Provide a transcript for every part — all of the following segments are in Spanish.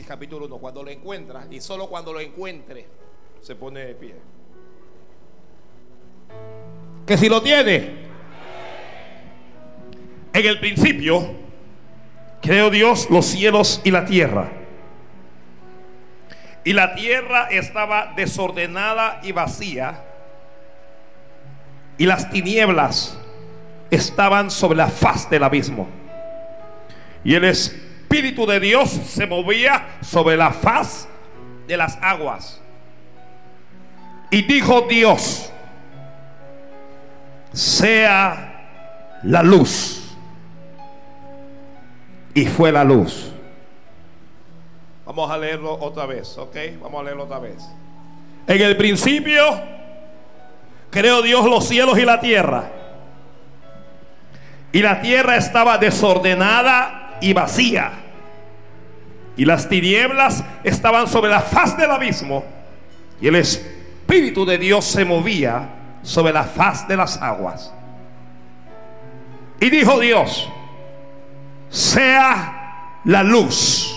Capítulo 1, cuando lo encuentra y solo cuando lo encuentre se pone de pie. Que si lo tiene, en el principio creó Dios los cielos y la tierra. Y la tierra estaba desordenada y vacía. Y las tinieblas estaban sobre la faz del abismo. Y el Espíritu de Dios se movía sobre la faz de las aguas. Y dijo Dios, sea la luz. Y fue la luz. Vamos a leerlo otra vez, ¿ok? Vamos a leerlo otra vez. En el principio creó Dios los cielos y la tierra. Y la tierra estaba desordenada y vacía. Y las tinieblas estaban sobre la faz del abismo. Y el Espíritu de Dios se movía sobre la faz de las aguas. Y dijo Dios, sea la luz.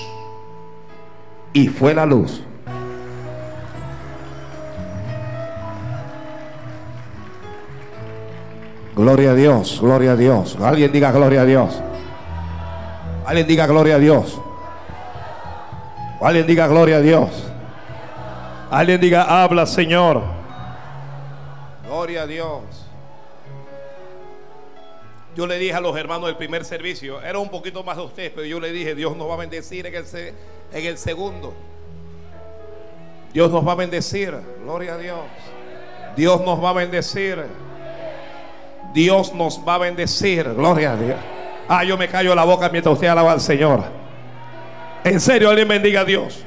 Y fue la luz. Gloria a Dios, gloria a Dios. Alguien diga gloria a Dios. Alguien diga gloria a Dios. Alguien diga gloria a Dios. Alguien diga habla Señor. Gloria a Dios. Yo le dije a los hermanos del primer servicio, era un poquito más de ustedes, pero yo le dije, Dios nos va a bendecir en el, en el segundo. Dios nos va a bendecir. Gloria a Dios. Dios nos va a bendecir. Dios nos va a bendecir. Gloria a Dios. Ah, yo me callo la boca mientras usted alaba al Señor. En serio, alguien bendiga a Dios.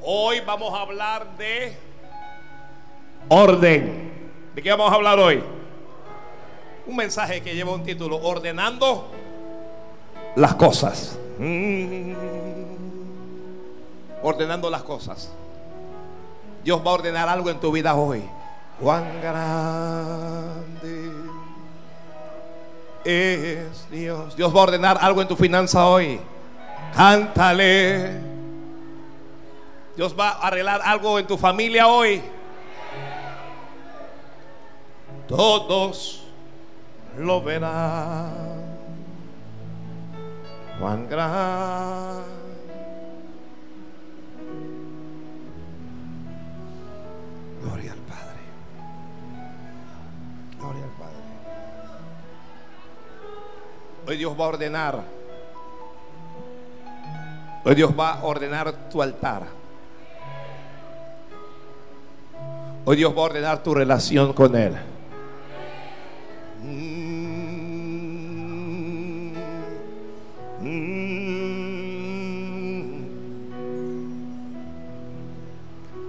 Hoy vamos a hablar de orden. ¿De qué vamos a hablar hoy? Un mensaje que lleva un título, ordenando las cosas. Mm. Ordenando las cosas. Dios va a ordenar algo en tu vida hoy. Cuán grande es Dios. Dios va a ordenar algo en tu finanza hoy. Cántale. Dios va a arreglar algo en tu familia hoy. Todos lo verán. Juan gran. Gloria al Padre. Gloria al Padre. Hoy Dios va a ordenar. Hoy Dios va a ordenar tu altar. Hoy Dios va a ordenar tu relación con Él.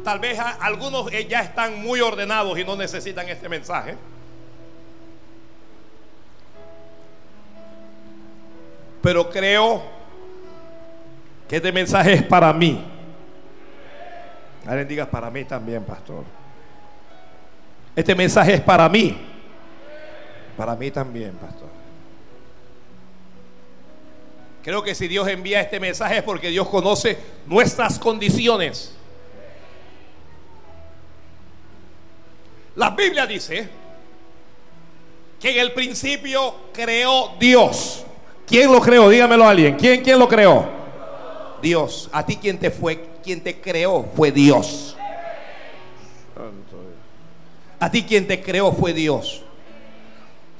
Tal vez algunos ya están muy ordenados y no necesitan este mensaje. Pero creo que este mensaje es para mí. Alguien diga para mí también, pastor. Este mensaje es para mí. Para mí también, pastor. Creo que si Dios envía este mensaje es porque Dios conoce nuestras condiciones. La Biblia dice que en el principio creó Dios. ¿Quién lo creó? Dígamelo a alguien. ¿Quién, quién lo creó? Dios. A ti quien te fue, quien te creó fue Dios. A ti quien te creó fue Dios.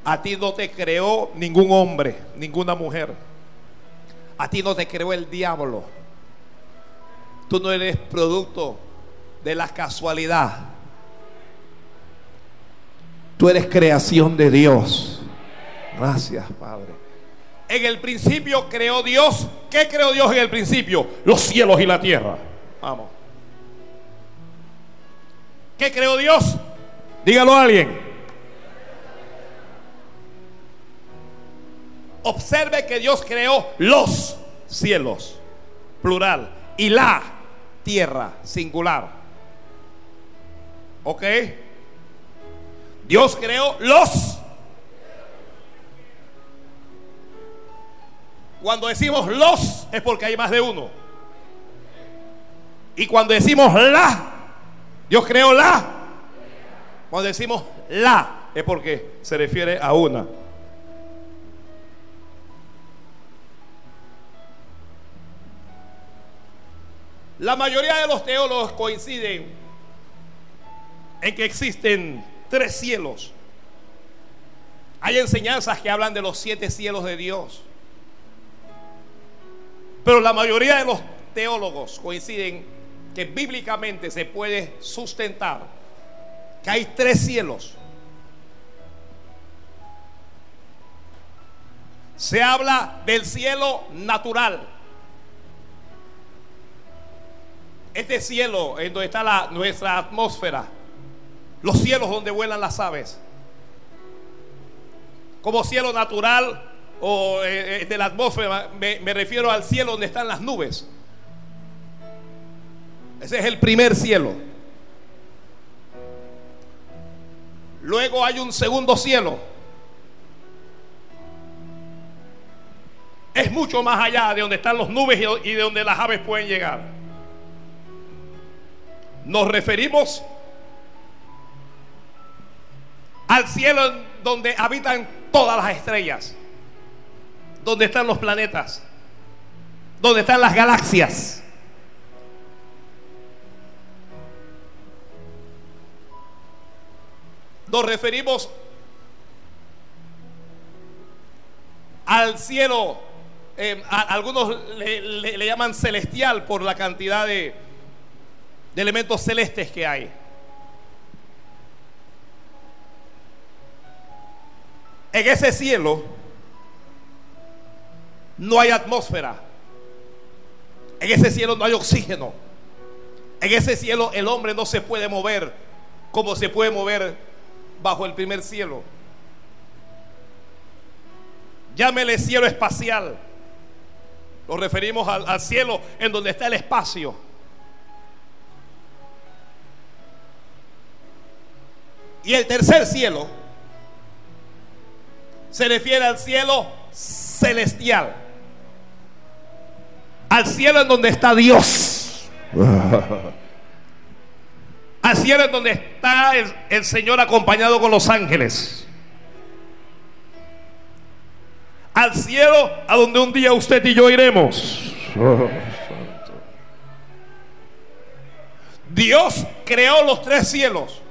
A ti no te creó ningún hombre, ninguna mujer. A ti no te creó el diablo. Tú no eres producto de la casualidad. Tú eres creación de Dios. Gracias, Padre. En el principio creó Dios. ¿Qué creó Dios en el principio? Los cielos y la tierra. Vamos. ¿Qué creó Dios? Dígalo a alguien. Observe que Dios creó los cielos, plural, y la tierra, singular. ¿Ok? Dios creó los. Cuando decimos los es porque hay más de uno. Y cuando decimos la, Dios creó la. Cuando decimos la es porque se refiere a una. La mayoría de los teólogos coinciden en que existen tres cielos. Hay enseñanzas que hablan de los siete cielos de Dios. Pero la mayoría de los teólogos coinciden que bíblicamente se puede sustentar que hay tres cielos. Se habla del cielo natural. Este cielo en donde está la, nuestra atmósfera los cielos donde vuelan las aves. Como cielo natural o eh, eh, de la atmósfera, me, me refiero al cielo donde están las nubes. Ese es el primer cielo. Luego hay un segundo cielo. Es mucho más allá de donde están las nubes y de donde las aves pueden llegar. Nos referimos al cielo donde habitan todas las estrellas, donde están los planetas, donde están las galaxias. Nos referimos al cielo, eh, algunos le, llaman celestial por la cantidad de elementos celestes que hay. En ese cielo no hay atmósfera. En ese cielo no hay oxígeno. En ese cielo el hombre no se puede mover como se puede mover bajo el primer cielo. Llámele cielo espacial. Nos referimos al, al cielo en donde está el espacio. Y el tercer cielo se refiere al cielo celestial. Al cielo en donde está Dios. Al cielo en donde está el, Señor acompañado con los ángeles. Al cielo a donde un día usted y yo iremos. Dios creó los tres cielos.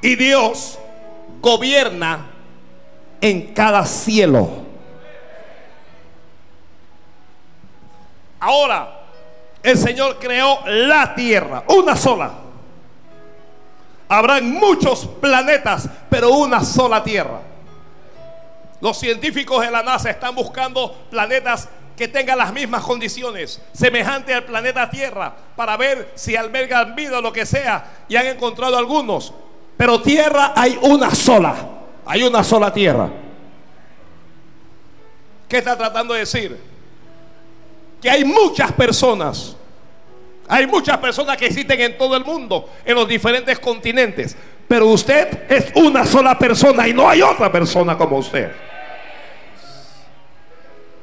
Y Dios gobierna en cada cielo. Ahora, el Señor creó la tierra, una sola. Habrán muchos planetas, pero una sola tierra. Los científicos de la NASA están buscando planetas que tengan las mismas condiciones, semejante al planeta Tierra, para ver si albergan vida o lo que sea. Y han encontrado algunos. Pero tierra hay una sola. Hay una sola tierra. ¿Qué está tratando de decir? Que hay muchas personas. Hay muchas personas que existen en todo el mundo, en los diferentes continentes. Pero usted es una sola persona y no hay otra persona como usted.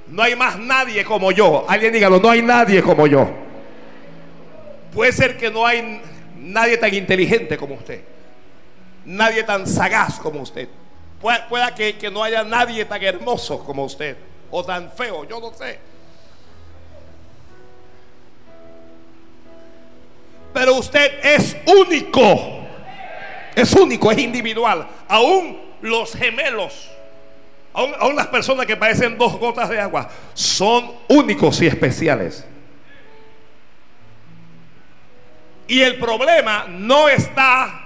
No hay más nadie como yo. Alguien dígalo, no hay nadie como yo. Puede ser que no hay nadie tan inteligente como usted nadie tan sagaz como usted. Pueda, que, no haya nadie tan hermoso como usted. O tan feo, yo no sé. Pero usted es único. Es único, es individual. Aún los gemelos, aún, las personas que parecen dos gotas de agua, son únicos y especiales. Y el problema no está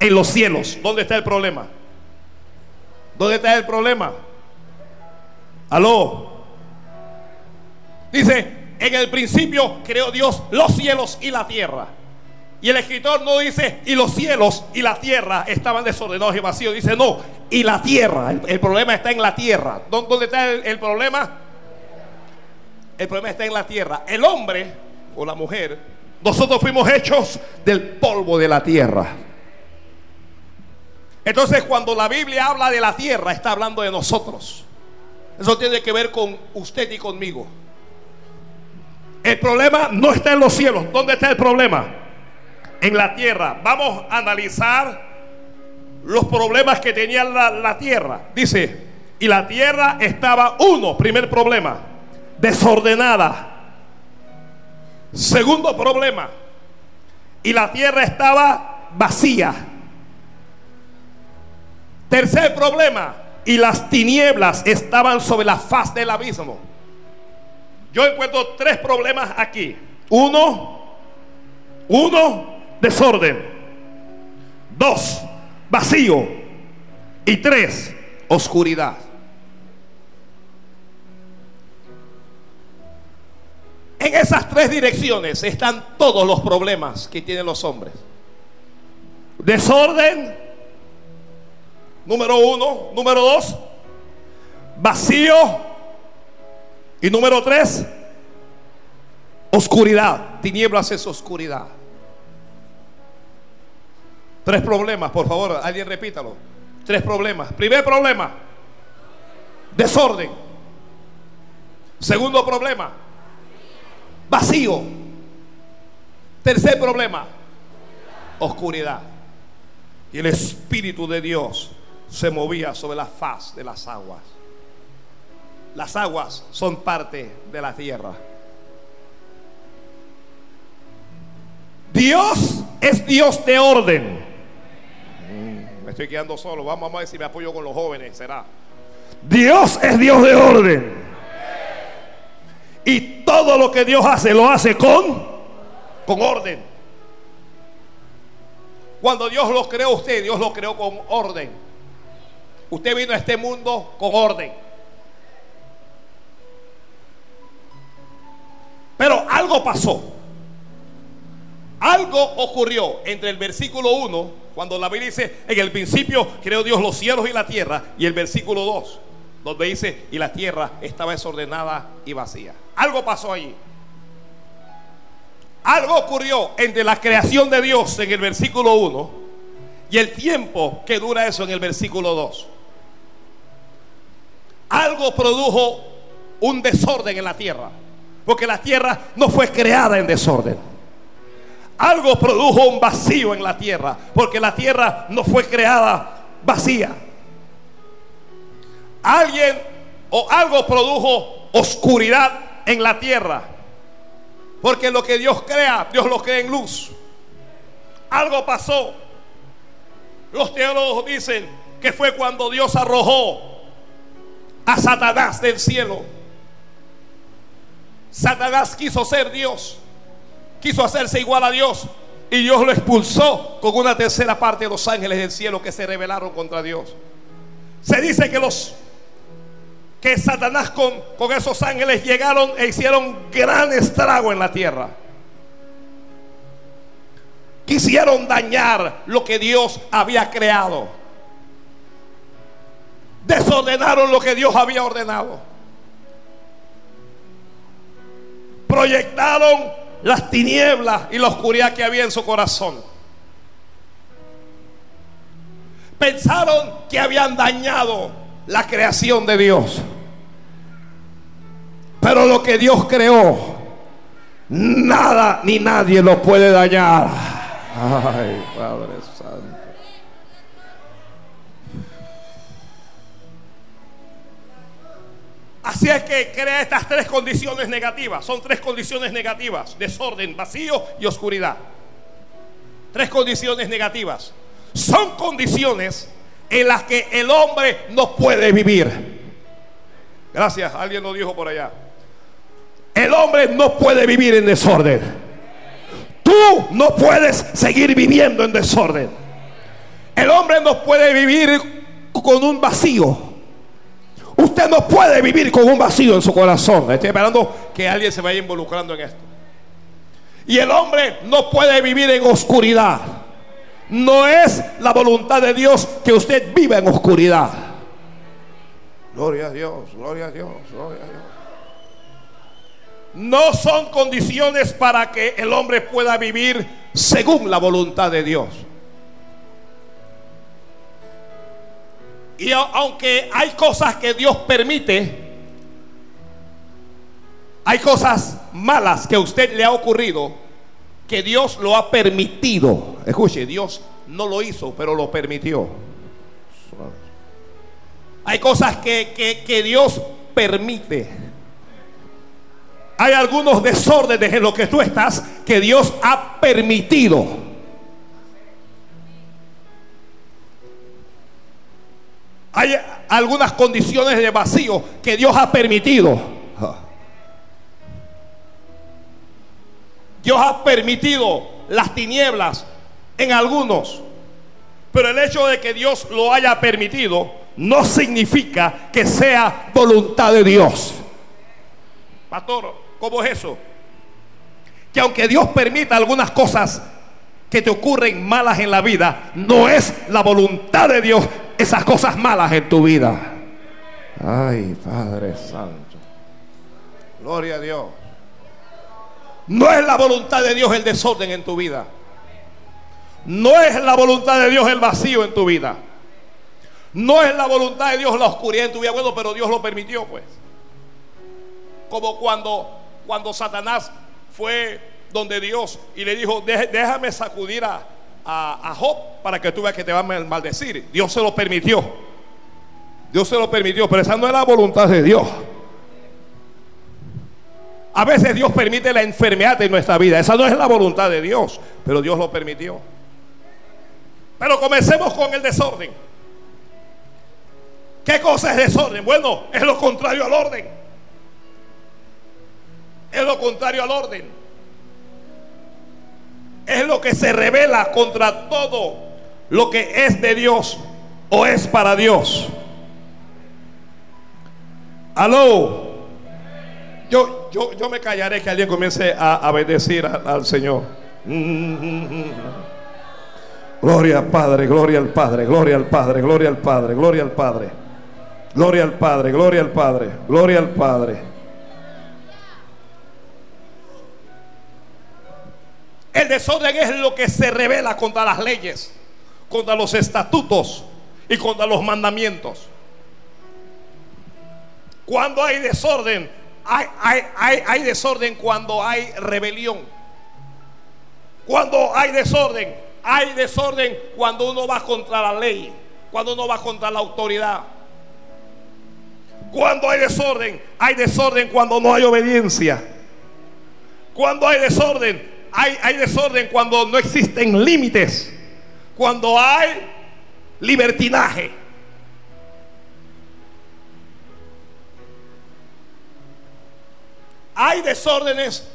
en los cielos. ¿Dónde está el problema? ¿Dónde está el problema? Aló. Dice, en el principio creó Dios los cielos y la tierra. Y el escritor no dice, y los cielos y la tierra estaban desordenados y vacíos. Dice, no, y la tierra. El, problema está en la tierra. ¿Dónde está el problema? El problema está en la tierra. El hombre o la mujer Nosotros fuimos hechos del polvo de la tierra. Entonces cuando la Biblia habla de la tierra, está hablando de nosotros. Eso tiene que ver con usted y conmigo. El problema no está en los cielos. ¿Dónde está el problema? En la tierra. Vamos a analizar los problemas que tenía la, la tierra. Dice, y la tierra estaba, uno, primer problema, desordenada. Segundo problema, y la tierra estaba vacía. Tercer problema, y las tinieblas estaban sobre la faz del abismo. Yo encuentro tres problemas aquí. Uno, uno, desorden. Dos, vacío. Y tres, oscuridad. En esas tres direcciones están todos los problemas que tienen los hombres. Desorden, Número uno. Número dos. Vacío. Y número tres. Oscuridad. Tinieblas es oscuridad. Tres problemas, por favor, alguien repítalo. Tres problemas. Primer problema. Desorden. Segundo problema. Vacío. Tercer problema. Oscuridad. Y el Espíritu de Dios se movía sobre la faz de las aguas. Las aguas son parte de la tierra. Dios es Dios de orden. Mm, me estoy quedando solo. Vamos a ver si me apoyo con los jóvenes. Será. Dios es Dios de orden. Y todo lo que Dios hace, lo hace con, con orden. Cuando Dios lo creó usted, Dios lo creó con orden. Usted vino a este mundo con orden. Pero algo pasó. Algo ocurrió entre el versículo 1, cuando la Biblia dice, en el principio creó Dios los cielos y la tierra, y el versículo 2, donde dice, y la tierra estaba desordenada y vacía. Algo pasó allí. Algo ocurrió entre la creación de Dios en el versículo 1 y el tiempo que dura eso en el versículo 2 algo produjo un desorden en la tierra. Porque la tierra no fue creada en desorden. Algo produjo un vacío en la tierra. Porque la tierra no fue creada vacía. Alguien o algo produjo oscuridad en la tierra. Porque lo que Dios crea, Dios lo crea en luz. Algo pasó. Los teólogos dicen que fue cuando Dios arrojó a Satanás del cielo. Satanás quiso ser Dios, quiso hacerse igual a Dios y Dios lo expulsó con una tercera parte de los ángeles del cielo que se rebelaron contra Dios. Se dice que los que Satanás con, con esos ángeles llegaron e hicieron gran estrago en la tierra. Quisieron dañar lo que Dios había creado desordenaron lo que Dios había ordenado. Proyectaron las tinieblas y la oscuridad que había en su corazón. Pensaron que habían dañado la creación de Dios. Pero lo que Dios creó, nada ni nadie lo puede dañar. Ay, Padre Santo. Así es que crea estas tres condiciones negativas. Son tres condiciones negativas. Desorden, vacío y oscuridad. Tres condiciones negativas. Son condiciones en las que el hombre no puede vivir. Gracias, alguien lo dijo por allá. El hombre no puede vivir en desorden. Tú no puedes seguir viviendo en desorden. El hombre no puede vivir con un vacío. Usted no puede vivir con un vacío en su corazón. Estoy esperando que alguien se vaya involucrando en esto. Y el hombre no puede vivir en oscuridad. No es la voluntad de Dios que usted viva en oscuridad. Gloria a Dios, gloria a Dios, gloria a Dios. no son condiciones para que el hombre pueda vivir según la voluntad de Dios. Y aunque hay cosas que Dios permite, hay cosas malas que a usted le ha ocurrido que Dios lo ha permitido. Escuche, Dios no lo hizo, pero lo permitió. Hay cosas que, que Dios permite. Hay algunos desórdenes en los que tú estás que Dios ha permitido. Hay algunas condiciones de vacío que Dios ha permitido. Dios ha permitido las tinieblas en algunos. Pero el hecho de que Dios lo haya permitido no significa que sea voluntad de Dios. Pastor, ¿cómo es eso? Que aunque Dios permita algunas cosas que te ocurren malas en la vida, no es la voluntad de Dios esas cosas malas en tu vida. Ay, Padre Santo. Gloria a Dios. No es la voluntad de Dios el desorden en tu vida. No es la voluntad de Dios el vacío en tu vida. No es la voluntad de Dios la oscuridad en tu vida. Bueno, pero Dios lo permitió, pues. Como cuando, cuando Satanás fue donde Dios y le dijo, déjame sacudir a, a, Job para que tú veas que te va a maldecir. Dios se lo permitió. Dios se lo permitió, pero esa no es la voluntad de Dios. A veces Dios permite la enfermedad en nuestra vida. Esa no es la voluntad de Dios, pero Dios lo permitió. Pero comencemos con el desorden. ¿Qué cosa es desorden? Bueno, es lo contrario al orden. Es lo contrario al orden es lo que se revela contra todo lo que es de Dios o es para Dios. Aló. Yo, yo, yo me callaré que alguien comience a, bendecir al Señor. Gloria al Padre, gloria al Padre, gloria al Padre, gloria al Padre, gloria al Padre. Gloria al Padre, gloria al Padre, gloria al Padre. El desorden es lo que se revela contra las leyes, contra los estatutos y contra los mandamientos. Cuando hay desorden, hay, desorden cuando hay rebelión. Cuando hay desorden, hay desorden cuando uno va contra la ley, cuando uno va contra la autoridad. Cuando hay desorden, hay desorden cuando no hay obediencia. Cuando hay desorden, hay, desorden cuando no existen límites, cuando hay libertinaje. Hay desórdenes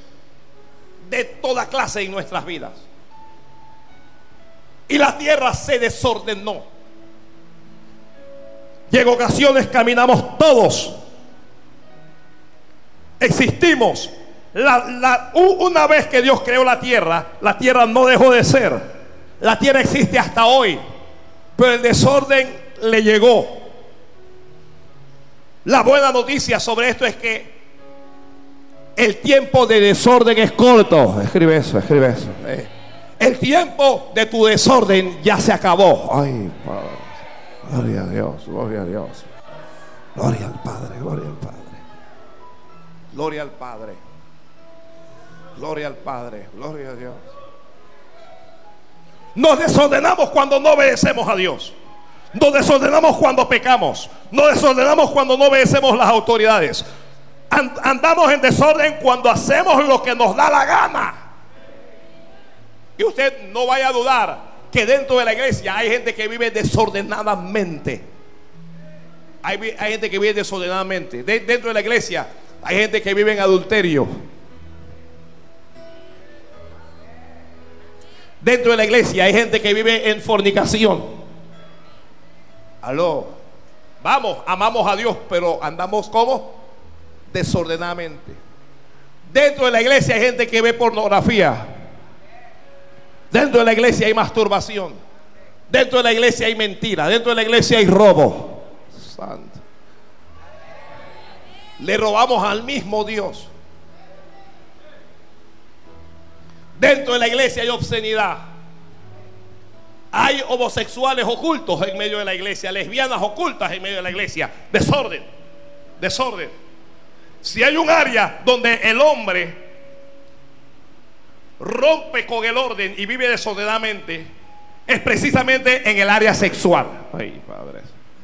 de toda clase en nuestras vidas. Y la tierra se desordenó. Y en ocasiones caminamos todos. Existimos una vez que Dios creó la tierra, la tierra no dejó de ser. La tierra existe hasta hoy. Pero el desorden le llegó. La buena noticia sobre esto es que el tiempo de desorden es corto. Escribe eso, escribe eso. Eh. El tiempo de tu desorden ya se acabó. Ay, Padre. Gloria a Dios, gloria a Dios. Gloria al Padre, gloria al Padre. Gloria al Padre. Gloria al Padre, gloria a Dios. Nos desordenamos cuando no obedecemos a Dios. Nos desordenamos cuando pecamos. Nos desordenamos cuando no obedecemos las autoridades. Andamos en desorden cuando hacemos lo que nos da la gana. Y usted no vaya a dudar que dentro de la iglesia hay gente que vive desordenadamente. Hay, gente que vive desordenadamente. dentro de la iglesia hay gente que vive en adulterio. Dentro de la iglesia hay gente que vive en fornicación. Aló. Vamos, amamos a Dios, pero andamos como desordenadamente. Dentro de la iglesia hay gente que ve pornografía. Dentro de la iglesia hay masturbación. Dentro de la iglesia hay mentira. Dentro de la iglesia hay robo. Santo. Le robamos al mismo Dios. Dentro de la iglesia hay obscenidad. Hay homosexuales ocultos en medio de la iglesia, lesbianas ocultas en medio de la iglesia. Desorden, desorden. Si hay un área donde el hombre rompe con el orden y vive desordenadamente, es precisamente en el área sexual. Ay, padres.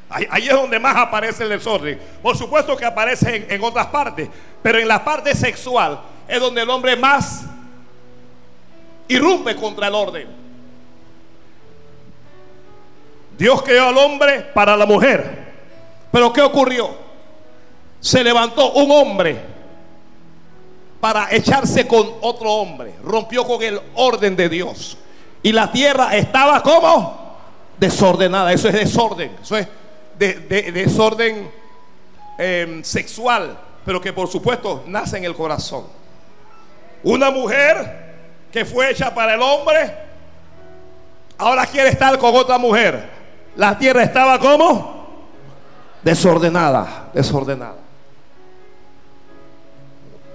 Ahí, es donde más aparece el desorden. Por supuesto que aparece en, en otras partes, pero en la parte sexual es donde el hombre más irrumpe contra el orden. Dios creó al hombre para la mujer. Pero ¿qué ocurrió? Se levantó un hombre para echarse con otro hombre. Rompió con el orden de Dios. Y la tierra estaba como desordenada. Eso es desorden. Eso es de, desorden em, sexual. Pero que por supuesto nace en el corazón. Una mujer que fue hecha para el hombre. Ahora quiere estar con otra mujer. La tierra estaba como desordenada. Desordenada.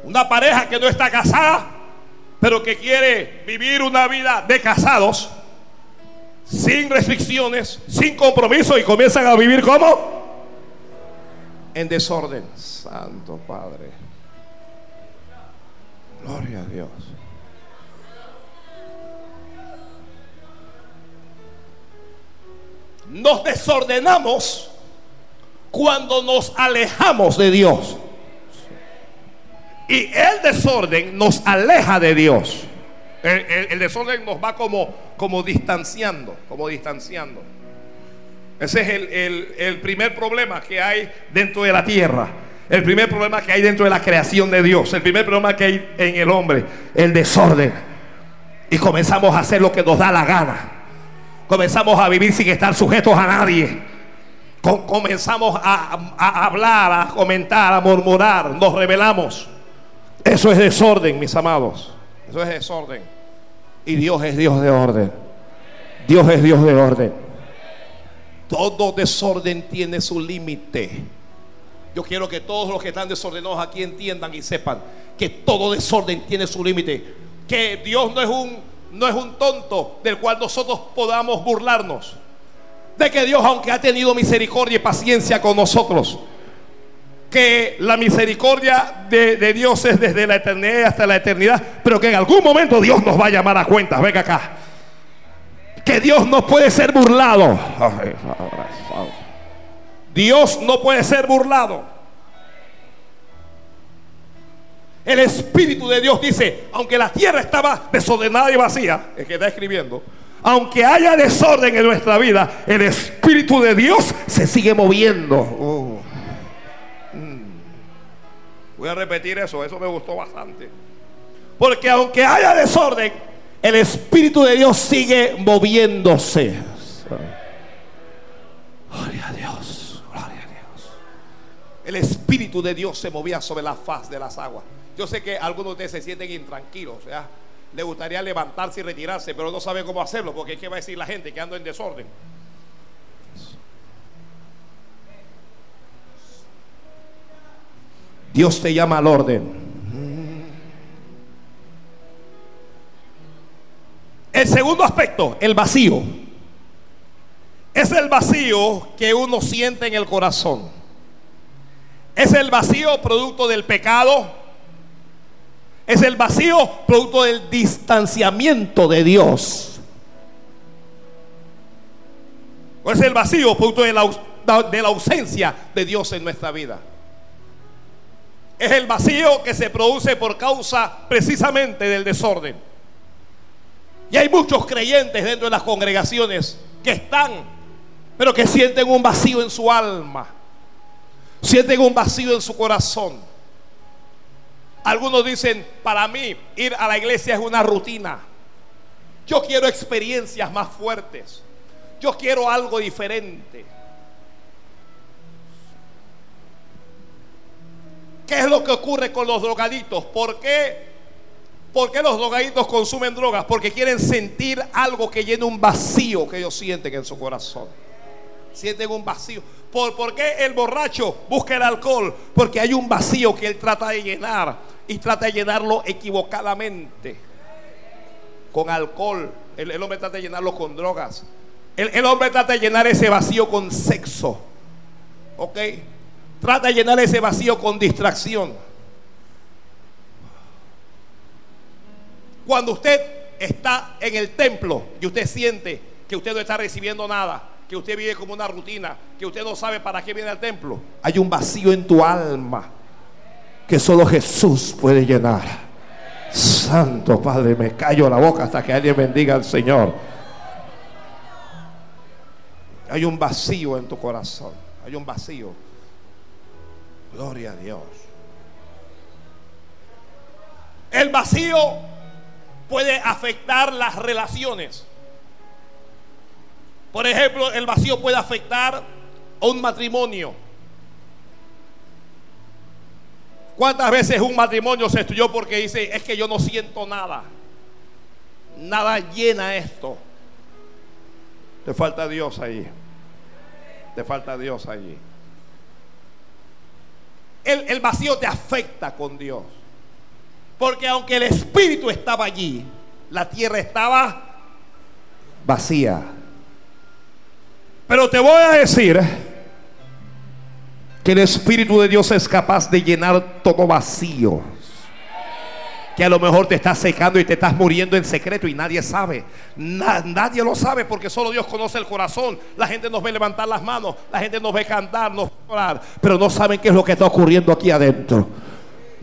Una pareja que no está casada, pero que quiere vivir una vida de casados, sin restricciones, sin compromiso, y comienzan a vivir como en desorden. Santo Padre. Gloria a Dios. Nos desordenamos cuando nos alejamos de Dios. Y el desorden nos aleja de Dios. El, desorden nos va como, como distanciando, como distanciando. Ese es el, el primer problema que hay dentro de la tierra. El primer problema que hay dentro de la creación de Dios. El primer problema que hay en el hombre. El desorden. Y comenzamos a hacer lo que nos da la gana. Comenzamos a vivir sin estar sujetos a nadie. comenzamos a, a hablar, a comentar, a murmurar. Nos rebelamos. Eso es desorden, mis amados. Eso es desorden. Y Dios es Dios de orden. Dios es Dios de orden. Todo desorden tiene su límite. Yo quiero que todos los que están desordenados aquí entiendan y sepan que todo desorden tiene su límite. Que Dios no es un no es un tonto del cual nosotros podamos burlarnos. De que Dios, aunque ha tenido misericordia y paciencia con nosotros, que la misericordia de, Dios es desde la eternidad hasta la eternidad, pero que en algún momento Dios nos va a llamar a cuentas. Venga acá. Que Dios no puede ser burlado. Dios no puede ser burlado. El Espíritu de Dios dice, aunque la tierra estaba desordenada y vacía, es que está escribiendo, aunque haya desorden en nuestra vida, el Espíritu de Dios se sigue moviendo. Oh. Voy a repetir eso, eso me gustó bastante. Porque aunque haya desorden, el Espíritu de Dios sigue moviéndose. Gloria a Dios, gloria a Dios. El Espíritu de Dios se movía sobre la faz de las aguas. Yo sé que algunos de ustedes se sienten intranquilos, sea, le gustaría levantarse y retirarse, pero no sabe cómo hacerlo, porque ¿qué va a decir la gente que anda en desorden? Dios te llama al orden. El segundo aspecto, el vacío. Es el vacío que uno siente en el corazón. Es el vacío producto del pecado. Es el vacío producto del distanciamiento de Dios. O es el vacío producto de la, de la ausencia de Dios en nuestra vida. Es el vacío que se produce por causa precisamente del desorden. Y hay muchos creyentes dentro de las congregaciones que están, pero que sienten un vacío en su alma. Sienten un vacío en su corazón. Algunos dicen, para mí ir a la iglesia es una rutina. Yo quiero experiencias más fuertes. Yo quiero algo diferente. ¿Qué es lo que ocurre con los drogaditos? ¿Por qué, ¿Por qué los drogaditos consumen drogas? Porque quieren sentir algo que llene un vacío que ellos sienten en su corazón. Sienten un vacío. ¿Por, ¿Por qué el borracho busca el alcohol? Porque hay un vacío que él trata de llenar y trata de llenarlo equivocadamente. con alcohol. El, hombre trata de llenarlo con drogas. El hombre trata de llenar ese vacío con sexo. ¿Ok? Trata de llenar ese vacío con distracción. Cuando usted está en el templo y usted siente que usted no está recibiendo nada, que usted vive como una rutina, que usted no sabe para qué viene al templo, hay un vacío en tu alma que solo Jesús puede llenar. Santo Padre, me callo la boca hasta que alguien bendiga al Señor. Hay un vacío en tu corazón, hay un vacío. Gloria a Dios. El vacío puede afectar las relaciones. Por ejemplo, el vacío puede afectar a un matrimonio. ¿Cuántas veces un matrimonio se estudió porque dice, es que yo no siento nada? Nada llena esto. Te falta Dios ahí. Te falta Dios allí. El, el vacío te afecta con Dios. Porque aunque el Espíritu estaba allí, la tierra estaba vacía. Pero te voy a decir que el Espíritu de Dios es capaz de llenar todo vacío. Que a lo mejor te estás secando y te estás muriendo en secreto y nadie sabe. Na- nadie lo sabe porque solo Dios conoce el corazón. La gente nos ve levantar las manos, la gente nos ve cantar, nos orar, pero no saben qué es lo que está ocurriendo aquí adentro.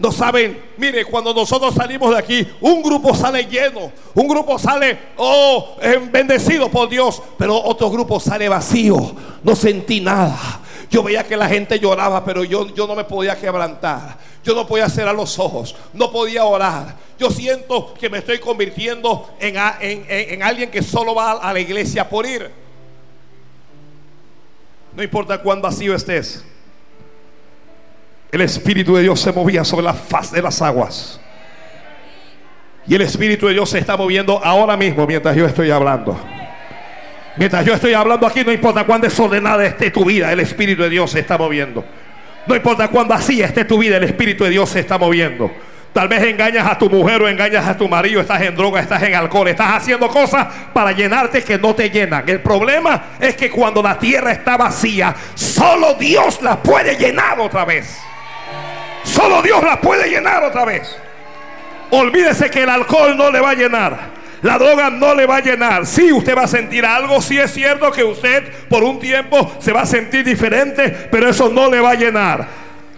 No saben, mire, cuando nosotros salimos de aquí, un grupo sale lleno, un grupo sale, oh, bendecido por Dios, pero otro grupo sale vacío. No sentí nada. Yo veía que la gente lloraba, pero yo, yo no me podía quebrantar. Yo no podía cerrar los ojos, no podía orar. Yo siento que me estoy convirtiendo en- en- en alguien que solo va a la iglesia por ir. No importa cuán vacío estés. El Espíritu de Dios se movía sobre la faz de las aguas. Y el Espíritu de Dios se está moviendo ahora mismo mientras yo estoy hablando. Mientras yo estoy hablando aquí, no importa cuán desordenada esté tu vida, el Espíritu de Dios se está moviendo. No importa cuán vacía esté tu vida, el Espíritu de Dios se está moviendo. Tal vez engañas a tu mujer o engañas a tu marido, estás en droga, estás en alcohol, estás haciendo cosas para llenarte que no te llenan. El problema es que cuando la tierra está vacía, solo Dios la puede llenar otra vez. Solo Dios la puede llenar otra vez. Olvídese que el alcohol no le va a llenar. La droga no le va a llenar. Sí, usted va a sentir algo. Sí es cierto que usted por un tiempo se va a sentir diferente, pero eso no le va a llenar.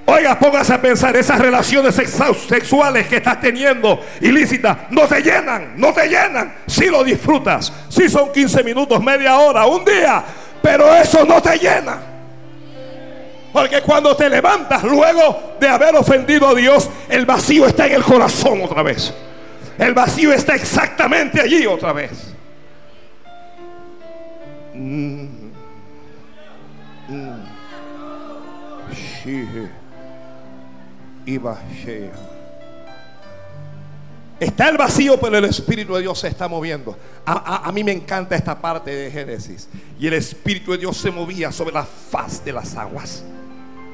Oiga, póngase a pensar, esas relaciones sexuales que estás teniendo ilícitas no te llenan, no te llenan. Si lo disfrutas, si son 15 minutos, media hora, un día, pero eso no te llena. Porque cuando te levantas luego de haber ofendido a Dios, el vacío está en el corazón otra vez. El vacío está exactamente allí otra vez. Mm. Mm. Está el vacío, pero el Espíritu de Dios se está moviendo. A, a- a mí me encanta esta parte de Génesis. Y el Espíritu de Dios se movía sobre la faz de las aguas.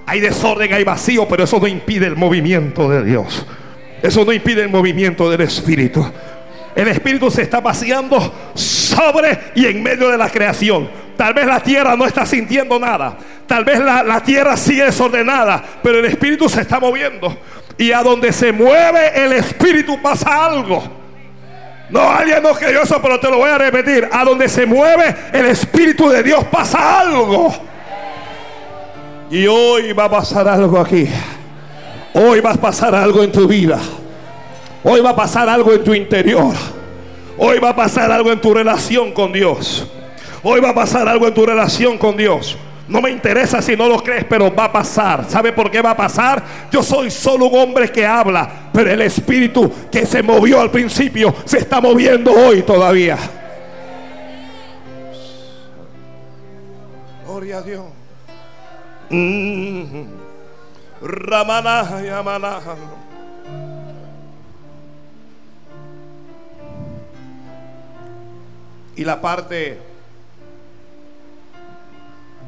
Hay desorden, hay vacío, pero eso no impide el movimiento de Dios. Eso no impide el movimiento del Espíritu. El Espíritu se está vaciando sobre y en medio de la creación. Tal vez la tierra no está sintiendo nada. Tal vez la, la tierra sigue desordenada, pero el Espíritu se está moviendo. Y a donde se mueve el Espíritu pasa algo. No, alguien no creyó eso, pero te lo voy a repetir. A donde se mueve el Espíritu de Dios pasa algo. Y hoy va a pasar algo aquí. Hoy va a pasar algo en tu vida. Hoy va a pasar algo en tu interior. Hoy va a pasar algo en tu relación con Dios. Hoy va a pasar algo en tu relación con Dios. No me interesa si no lo crees, pero va a pasar. ¿Sabe por qué va a pasar? Yo soy solo un hombre que habla, pero el espíritu que se movió al principio se está moviendo hoy todavía. Gloria a Dios. Mm. Ramana, yamana. Y la parte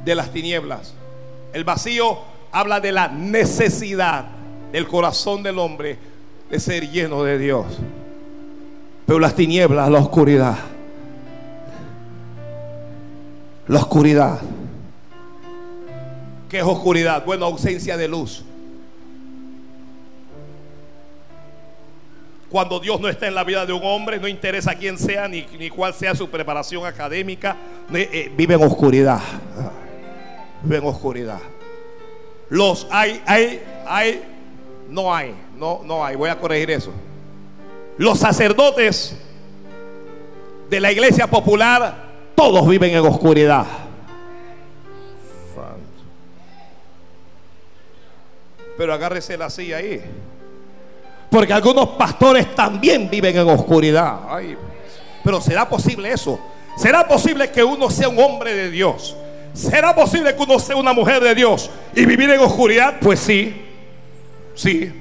de las tinieblas. El vacío habla de la necesidad del corazón del hombre de ser lleno de Dios. Pero las tinieblas, la oscuridad. La oscuridad. ¿Qué es oscuridad? Bueno, ausencia de luz. Cuando Dios no está en la vida de un hombre, no interesa quién sea ni, ni cuál sea su preparación académica, eh, vive en oscuridad. Vive en oscuridad. Los hay, hay, hay, no hay, no, no hay. Voy a corregir eso. Los sacerdotes de la iglesia popular, todos viven en oscuridad. Pero agárrese la silla ahí. Porque algunos pastores también viven en oscuridad. pero ¿será posible eso? ¿Será posible que uno sea un hombre de Dios? ¿Será posible que uno sea una mujer de Dios y vivir en oscuridad? Pues sí, sí.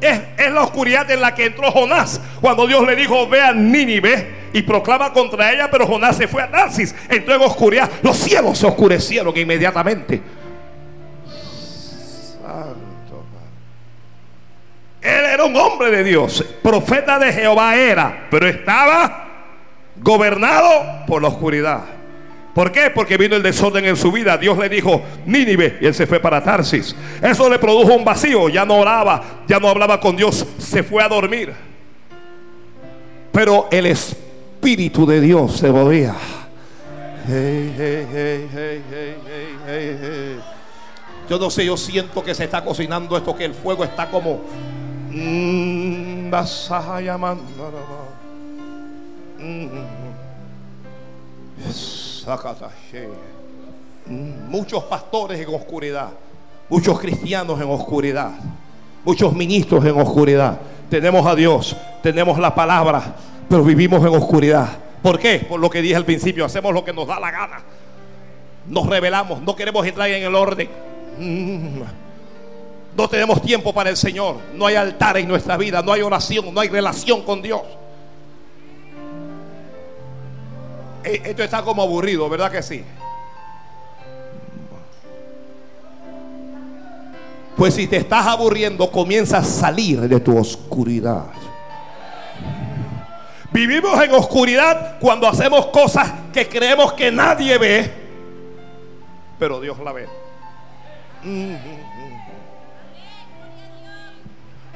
Es, la oscuridad en la que entró Jonás cuando Dios le dijo, ve a Nínive y proclama contra ella, pero Jonás se fue a Tarsis, entró en oscuridad. Los cielos se oscurecieron inmediatamente. Él era un hombre de Dios, profeta de Jehová era, pero estaba gobernado por la oscuridad. ¿Por qué? Porque vino el desorden en su vida. Dios le dijo, Nínive, y él se fue para Tarsis. Eso le produjo un vacío. Ya no oraba, ya no hablaba con Dios, se fue a dormir. Pero el Espíritu de Dios se movía. Yo no sé, yo siento que se está cocinando esto, que el fuego está como... Mm, Muchos pastores en oscuridad, muchos cristianos en oscuridad, muchos ministros en oscuridad. Tenemos a Dios, tenemos la palabra, pero vivimos en oscuridad. ¿Por qué? Por lo que dije al principio, hacemos lo que nos da la gana. Nos revelamos, no queremos entrar en el orden. Mm. No tenemos tiempo para el Señor. No hay altar en nuestra vida, no hay oración, no hay relación con Dios. Eh, esto está como aburrido, ¿verdad que sí? Pues si te estás aburriendo, comienza a salir de tu oscuridad. Vivimos en oscuridad cuando hacemos cosas que creemos que nadie ve, pero Dios la ve.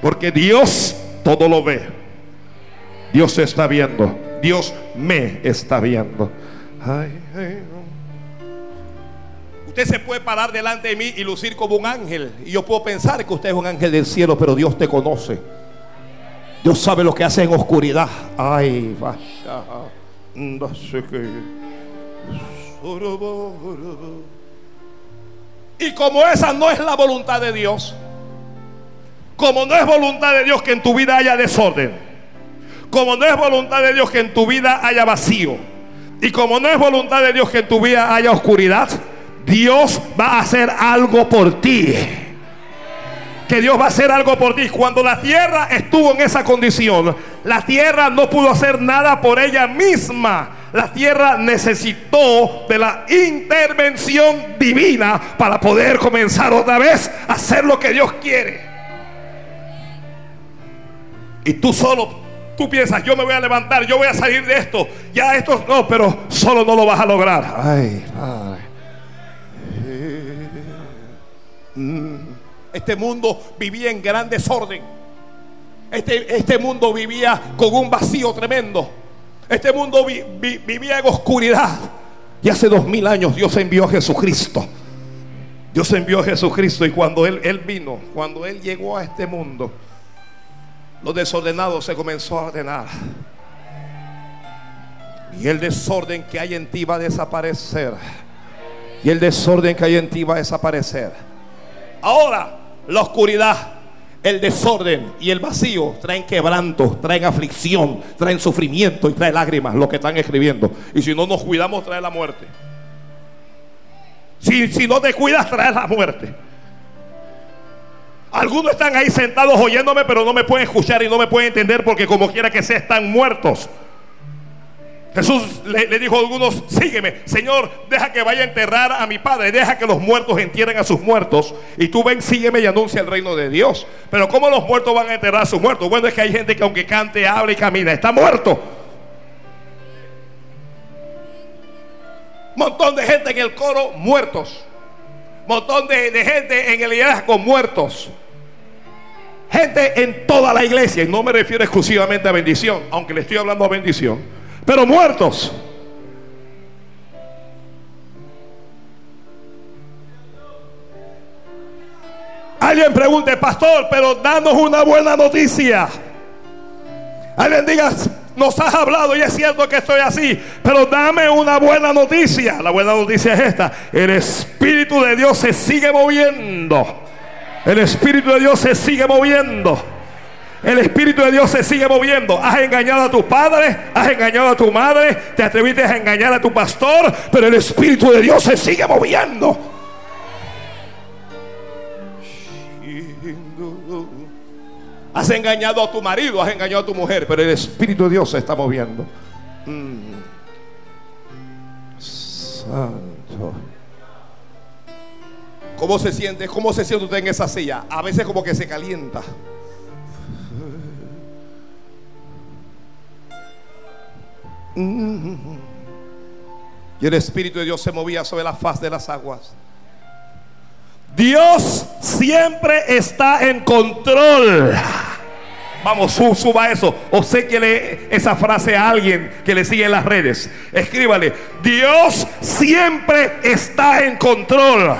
Porque Dios todo lo ve. Dios está viendo. Dios me está viendo. Usted se puede parar delante de mí y lucir como un ángel. Y yo puedo pensar que usted es un ángel del cielo, pero Dios te conoce. Dios sabe lo que hace en oscuridad. Ay, vaya. Y como esa no es la voluntad de Dios, como no es voluntad de Dios que en tu vida haya desorden, como no es voluntad de Dios que en tu vida haya vacío. Y como no es voluntad de Dios que en tu vida haya oscuridad, Dios va a hacer algo por ti. Que Dios va a hacer algo por ti. Cuando la tierra estuvo en esa condición, la tierra no pudo hacer nada por ella misma. La tierra necesitó de la intervención divina para poder comenzar otra vez a hacer lo que Dios quiere. Y tú solo Tú piensas, yo me voy a levantar, yo voy a salir de esto. Ya esto no, pero solo no lo vas a lograr. Ay, Este mundo vivía en gran desorden. Este, este mundo vivía con un vacío tremendo. Este mundo vivía en oscuridad. Y hace dos mil años Dios envió a Jesucristo. Dios envió a Jesucristo y cuando él, él vino, cuando Él llegó a este mundo, lo desordenado se comenzó a ordenar. Y el desorden que hay en ti va a desaparecer. Y el desorden que hay en ti va a desaparecer. Ahora, la oscuridad, el desorden y el vacío traen quebranto, traen aflicción, traen sufrimiento y traen lágrimas, lo que están escribiendo. Y si no nos cuidamos, trae la muerte. Si, si no te cuidas, trae la muerte. Algunos están ahí sentados oyéndome, pero no me pueden escuchar y no me pueden entender porque como quiera que sea, están muertos. Jesús le, dijo a algunos, sígueme, Señor, deja que vaya a enterrar a mi padre, deja que los muertos entierren a sus muertos. Y tú ven, sígueme y anuncia el reino de Dios. Pero ¿cómo los muertos van a enterrar a sus muertos? Bueno, es que hay gente que aunque cante, habla y camina, está muerto. Montón de gente en el coro muertos. Montón de, gente en el liderazgo muertos. Gente en toda la iglesia, y no me refiero exclusivamente a bendición, aunque le estoy hablando a bendición, pero muertos. Alguien pregunte, pastor, pero danos una buena noticia. Alguien diga, nos has hablado y es cierto que estoy así, pero dame una buena noticia. La buena noticia es esta, el Espíritu de Dios se sigue moviendo. El Espíritu de Dios se sigue moviendo. El Espíritu de Dios se sigue moviendo. Has engañado a tu padre, has engañado a tu madre, te atreviste a engañar a tu pastor, pero el Espíritu de Dios se sigue moviendo. Has engañado a tu marido, has engañado a tu mujer, pero el Espíritu de Dios se está moviendo. Mm. Santo. ¿Cómo se siente? ¿Cómo se siente usted en esa silla? A veces como que se calienta. Y el Espíritu de Dios se movía sobre la faz de las aguas. Dios siempre está en control. Vamos, suba eso. O sé que le esa frase a alguien que le sigue en las redes. Escríbale. Dios siempre está en control.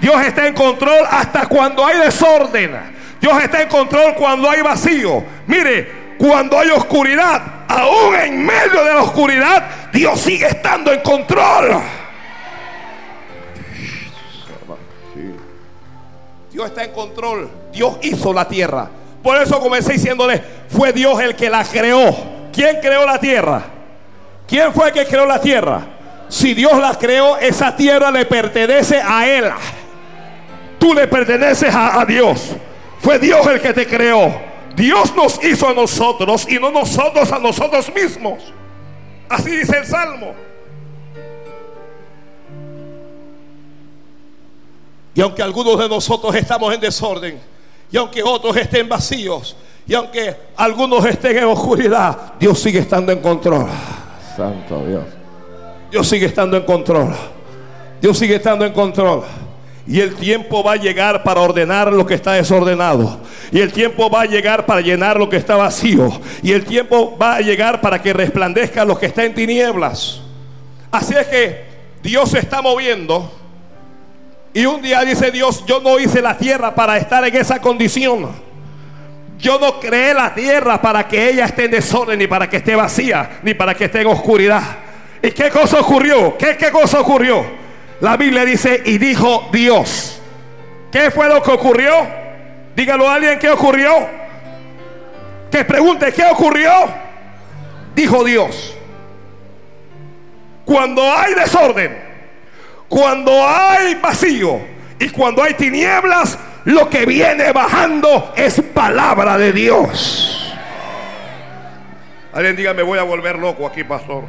Dios está en control hasta cuando hay desorden. Dios está en control cuando hay vacío. Mire, cuando hay oscuridad, aún en medio de la oscuridad, Dios sigue estando en control. Dios está en control. Dios hizo la tierra. Por eso comencé diciéndole, fue Dios el que la creó. ¿Quién creó la tierra? ¿Quién fue el que creó la tierra? Si Dios la creó, esa tierra le pertenece a Él. Tú le perteneces a, Dios. Fue Dios el que te creó. Dios nos hizo a nosotros y no nosotros a nosotros mismos. Así dice el Salmo. Y aunque algunos de nosotros estamos en desorden, y aunque otros estén vacíos, y aunque algunos estén en oscuridad, Dios sigue estando en control. Santo Dios. Dios sigue estando en control. Dios sigue estando en control. Y el tiempo va a llegar para ordenar lo que está desordenado. Y el tiempo va a llegar para llenar lo que está vacío. Y el tiempo va a llegar para que resplandezca lo que está en tinieblas. Así es que Dios se está moviendo. Y un día dice Dios, yo no hice la tierra para estar en esa condición. Yo no creé la tierra para que ella esté en desorden, ni para que esté vacía, ni para que esté en oscuridad. ¿Y qué cosa ocurrió? ¿Qué, qué cosa ocurrió? La Biblia dice, y dijo Dios. ¿Qué fue lo que ocurrió? Dígalo a alguien, ¿qué ocurrió? Que pregunte, ¿qué ocurrió? Dijo Dios. Cuando hay desorden, cuando hay vacío y cuando hay tinieblas, lo que viene bajando es palabra de Dios. Alguien diga, me voy a volver loco aquí, pastor.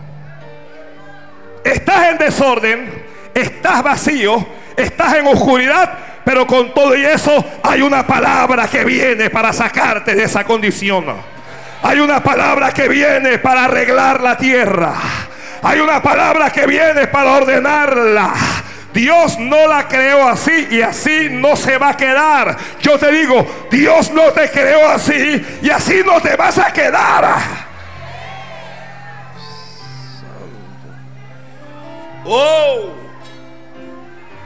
Estás en desorden estás vacío, estás en oscuridad, pero con todo y eso hay una palabra que viene para sacarte de esa condición. Hay una palabra que viene para arreglar la tierra. Hay una palabra que viene para ordenarla. Dios no la creó así y así no se va a quedar. Yo te digo, Dios no te creó así y así no te vas a quedar. Oh.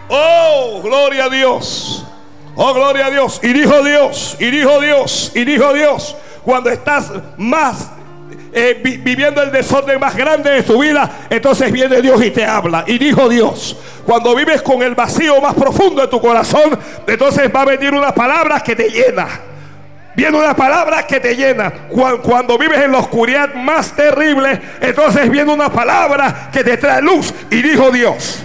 Oh, gloria a Dios. Oh, gloria a Dios. Y dijo Dios, y dijo Dios, y dijo Dios. Cuando estás más eh, viviendo el desorden más grande de tu vida, entonces viene Dios y te habla. Y dijo Dios, cuando vives con el vacío más profundo de tu corazón, entonces va a venir una palabra que te llena. Viene una palabra que te llena. Cuando, cuando, vives en la oscuridad más terrible, entonces viene una palabra que te trae luz. Y dijo Dios.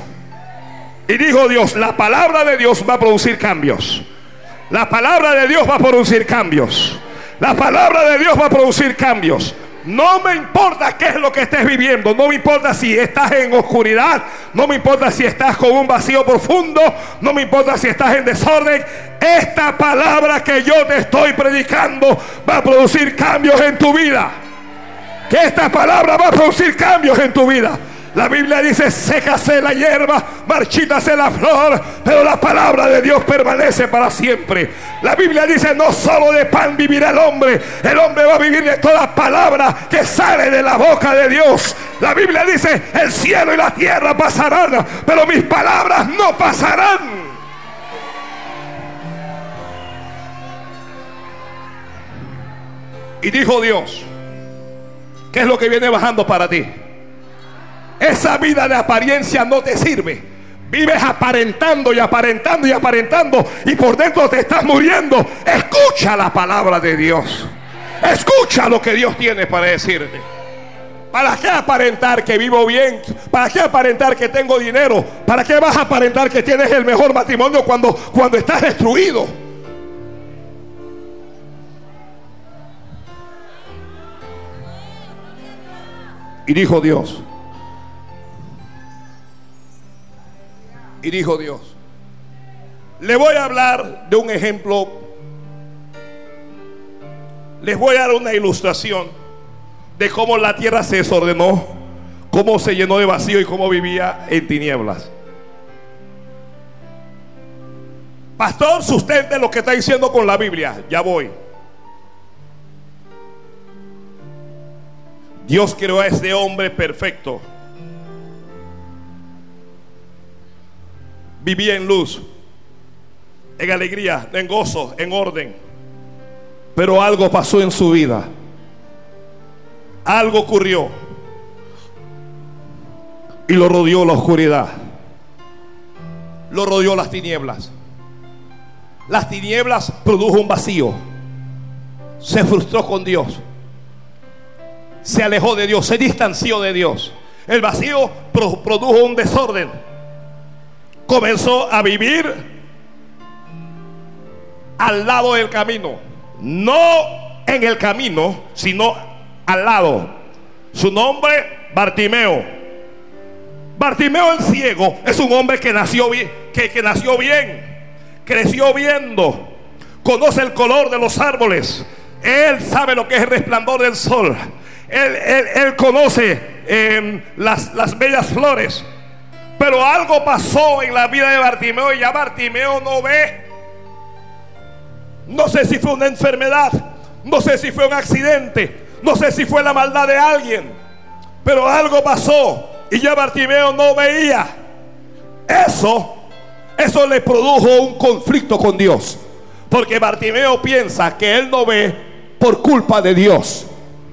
Y dijo Dios, la palabra de Dios va a producir cambios. La palabra de Dios va a producir cambios. La palabra de Dios va a producir cambios. No me importa qué es lo que estés viviendo. No me importa si estás en oscuridad. No me importa si estás con un vacío profundo. No me importa si estás en desorden. Esta palabra que yo te estoy predicando va a producir cambios en tu vida. Que esta palabra va a producir cambios en tu vida. La Biblia dice, sécase la hierba, marchítase la flor, pero la palabra de Dios permanece para siempre. La Biblia dice, no solo de pan vivirá el hombre, el hombre va a vivir de toda palabra que sale de la boca de Dios. La Biblia dice, el cielo y la tierra pasarán, pero mis palabras no pasarán. Y dijo Dios, ¿qué es lo que viene bajando para ti? Esa vida de apariencia no te sirve. Vives aparentando y aparentando y aparentando y por dentro te estás muriendo. Escucha la palabra de Dios. Escucha lo que Dios tiene para decirte. ¿Para qué aparentar que vivo bien? ¿Para qué aparentar que tengo dinero? ¿Para qué vas a aparentar que tienes el mejor matrimonio cuando, cuando estás destruido? Y dijo Dios, Y dijo Dios, le voy a hablar de un ejemplo, les voy a dar una ilustración de cómo la tierra se desordenó, cómo se llenó de vacío y cómo vivía en tinieblas. Pastor, sustente lo que está diciendo con la Biblia. Ya voy. Dios creó a este hombre perfecto vivía en luz, en alegría, en gozo, en orden. Pero algo pasó en su vida. Algo ocurrió. Y lo rodeó la oscuridad. Lo rodeó las tinieblas. Las tinieblas produjo un vacío. Se frustró con Dios. Se alejó de Dios. Se distanció de Dios. El vacío produjo un desorden comenzó a vivir al lado del camino. No en el camino, sino al lado. Su nombre, Bartimeo. Bartimeo el ciego es un hombre que nació bien, que, nació bien, creció viendo, conoce el color de los árboles. Él sabe lo que es el resplandor del sol. Él, conoce em, las, las bellas flores. Pero algo pasó en la vida de Bartimeo y ya Bartimeo no ve. No sé si fue una enfermedad, no sé si fue un accidente, no sé si fue la maldad de alguien, pero algo pasó y ya Bartimeo no veía. Eso, eso le produjo un conflicto con Dios, porque Bartimeo piensa que él no ve por culpa de Dios,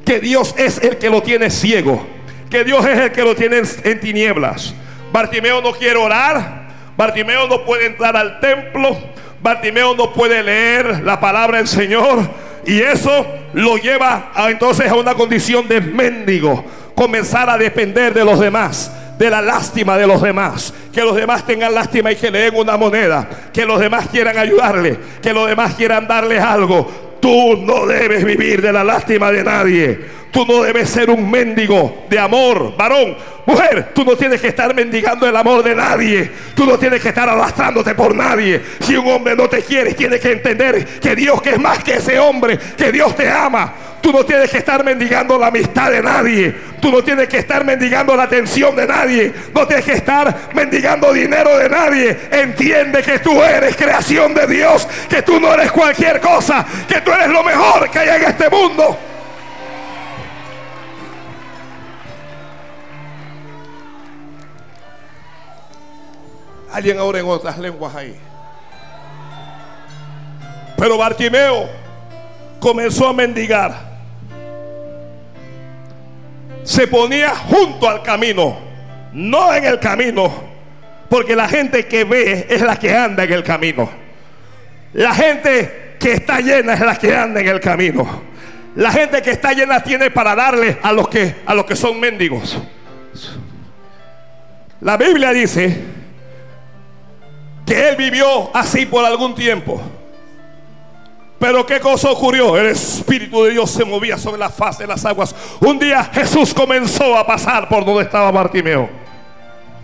que Dios es el que lo tiene ciego, que Dios es el que lo tiene en tinieblas. Bartimeo no quiere orar. Bartimeo no puede entrar al templo. Bartimeo no puede leer la palabra del Señor. Y eso lo lleva entonces a una condición de mendigo. Comenzar a depender de los demás de la lástima de los demás. Que los demás tengan lástima y que le den una moneda. Que los demás quieran ayudarle. Que los demás quieran darle algo. Tú no debes vivir de la lástima de nadie. Tú no debes ser un mendigo de amor, varón. Mujer, tú no tienes que estar mendigando el amor de nadie. Tú no tienes que estar arrastrándote por nadie. Si un hombre no te quiere, tienes que entender que Dios que es más que ese hombre, que Dios te ama. Tú no tienes que estar mendigando la amistad de nadie. Tú no tienes que estar mendigando la atención de nadie. No tienes que estar mendigando dinero de nadie. Entiende que tú eres creación de Dios. Que tú no eres cualquier cosa. Que tú eres lo mejor que hay en este mundo. Alguien ahora en otras lenguas ahí. Pero Bartimeo comenzó a mendigar. Se ponía junto al camino, no en el camino, porque la gente que ve es la que anda en el camino. La gente que está llena es la que anda en el camino. La gente que está llena tiene para darle a los que a los que son mendigos. La Biblia dice que él vivió así por algún tiempo. Pero qué cosa ocurrió? El Espíritu de Dios se movía sobre la faz de las aguas. Un día Jesús comenzó a pasar por donde estaba Bartimeo.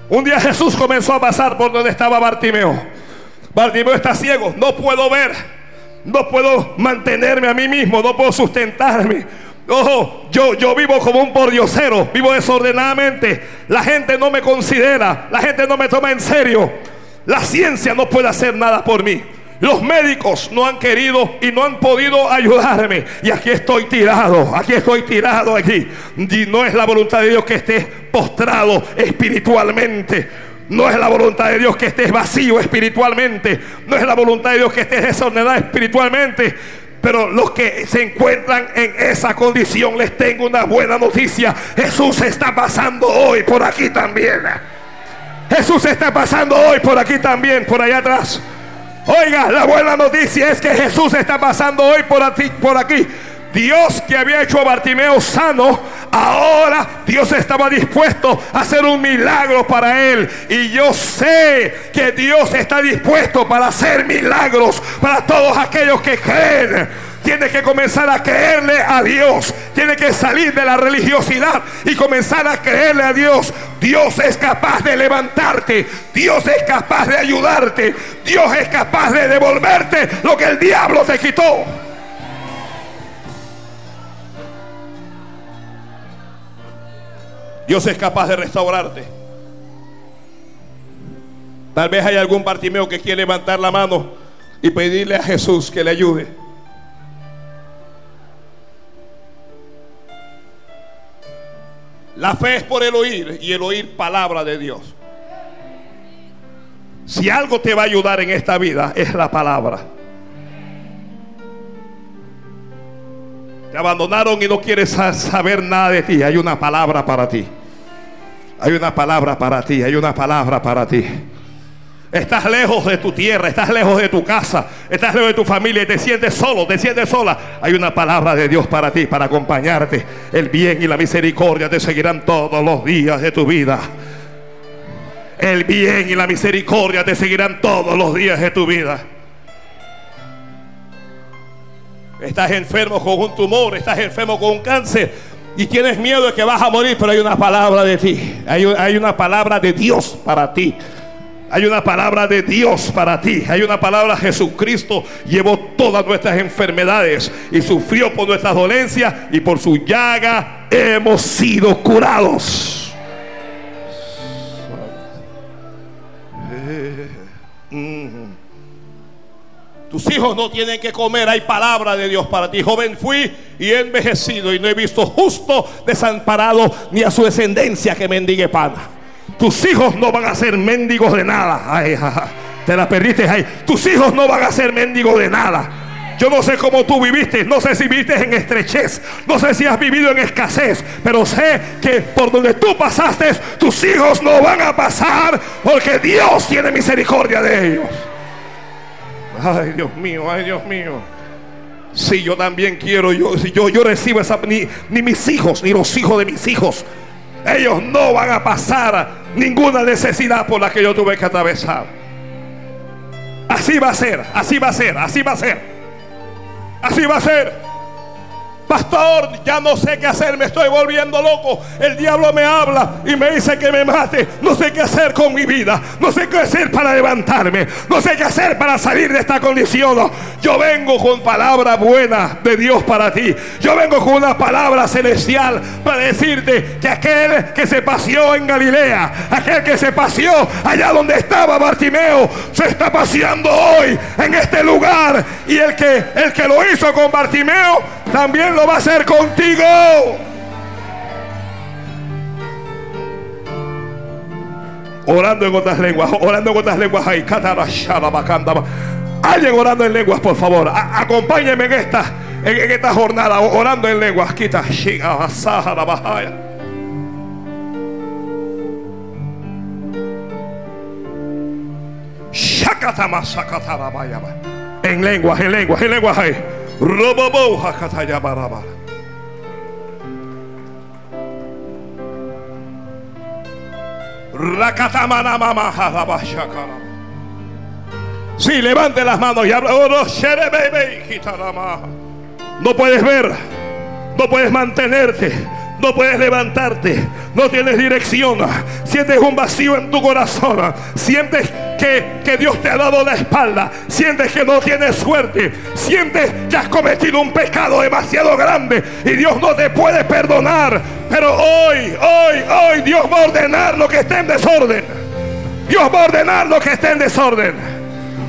Un día Jesús comenzó a pasar por donde estaba Bartimeo. Bartimeo está ciego, no puedo ver, no puedo mantenerme a mí mismo, no puedo sustentarme. Ojo, yo, yo vivo como un pordiosero, vivo desordenadamente. La gente no me considera, la gente no me toma en serio. La ciencia no puede hacer nada por mí. Los médicos no han querido y no han podido ayudarme. Y aquí estoy tirado, aquí estoy tirado aquí. Y no es la voluntad de Dios que estés postrado espiritualmente. No es la voluntad de Dios que estés vacío espiritualmente. No es la voluntad de Dios que estés desordenado espiritualmente. Pero los que se encuentran en esa condición, les tengo una buena noticia. Jesús está pasando hoy por aquí también. Jesús está pasando hoy por aquí también, por allá atrás. Oiga, la buena noticia es que Jesús está pasando hoy por aquí. Por aquí. Dios que había hecho a Bartimeo sano, ahora Dios estaba dispuesto a hacer un milagro para él. Y yo sé que Dios está dispuesto para hacer milagros para todos aquellos que creen tiene que comenzar a creerle a Dios. Tiene que salir de la religiosidad y comenzar a creerle a Dios. Dios es capaz de levantarte. Dios es capaz de ayudarte. Dios es capaz de devolverte lo que el diablo te quitó. Dios es capaz de restaurarte. Tal vez hay algún partimeo que quiere levantar la mano y pedirle a Jesús que le ayude. La fe es por el oír y el oír palabra de Dios. Si algo te va a ayudar en esta vida es la palabra. Te abandonaron y no quieres saber nada de ti. Hay una palabra para ti. Hay una palabra para ti. Hay una palabra para ti. Estás lejos de tu tierra, estás lejos de tu casa, estás lejos de tu familia y te sientes solo, te sientes sola. Hay una palabra de Dios para ti, para acompañarte. El bien y la misericordia te seguirán todos los días de tu vida. El bien y la misericordia te seguirán todos los días de tu vida. Estás enfermo con un tumor, estás enfermo con un cáncer y tienes miedo de que vas a morir, pero hay una palabra de ti. Hay, una palabra de Dios para ti. Hay una palabra de Dios para ti. Hay una palabra Jesucristo llevó todas nuestras enfermedades y sufrió por nuestras dolencias y por su llaga hemos sido curados. Tus hijos no tienen que comer, hay palabra de Dios para ti. Joven fui y he envejecido y no he visto justo desamparado ni a su descendencia que mendigue pana. Tus hijos no van a ser mendigos de nada. Ay, te la perdiste ahí. Tus hijos no van a ser mendigos de nada. Yo no sé cómo tú viviste, no sé si viviste en estrechez, no sé si has vivido en escasez, pero sé que por donde tú pasaste, tus hijos no van a pasar porque Dios tiene misericordia de ellos. Ay, Dios mío, ay, Dios mío. Si yo también quiero, yo, si yo, yo recibo esa, ni, ni mis hijos, ni los hijos de mis hijos ellos no van a pasar ninguna necesidad por la que yo tuve que atravesar. Así va a ser, así va a ser, así va a ser. Así va a ser. Pastor, ya no sé qué hacer, me estoy volviendo loco. El diablo me habla y me dice que me mate. No sé qué hacer con mi vida. No sé qué hacer para levantarme. No sé qué hacer para salir de esta condición. Yo vengo con palabra buena de Dios para ti. Yo vengo con una palabra celestial para decirte que aquel que se paseó en Galilea, aquel que se paseó allá donde estaba Bartimeo, se está paseando hoy en este lugar. Y el que, el que lo hizo con Bartimeo, también lo va a hacer contigo. Orando en otras lenguas, orando en otras lenguas. Alguien orando en lenguas, por favor. acompáñenme en esta, en, esta jornada, orando en lenguas. Quita, En lenguas, en lenguas, en lenguas. Robobo shakara. Sí, levante las manos y habla. Oh, no puedes ver, no puedes mantenerte, no puedes levantarte, no tienes dirección, sientes un vacío en tu corazón, sientes que, que, Dios te ha dado la espalda, sientes que no tienes suerte, sientes que has cometido un pecado demasiado grande y Dios no te puede perdonar. Pero hoy, hoy, hoy Dios va a ordenar lo que esté en desorden. Dios va a ordenar lo que esté en desorden.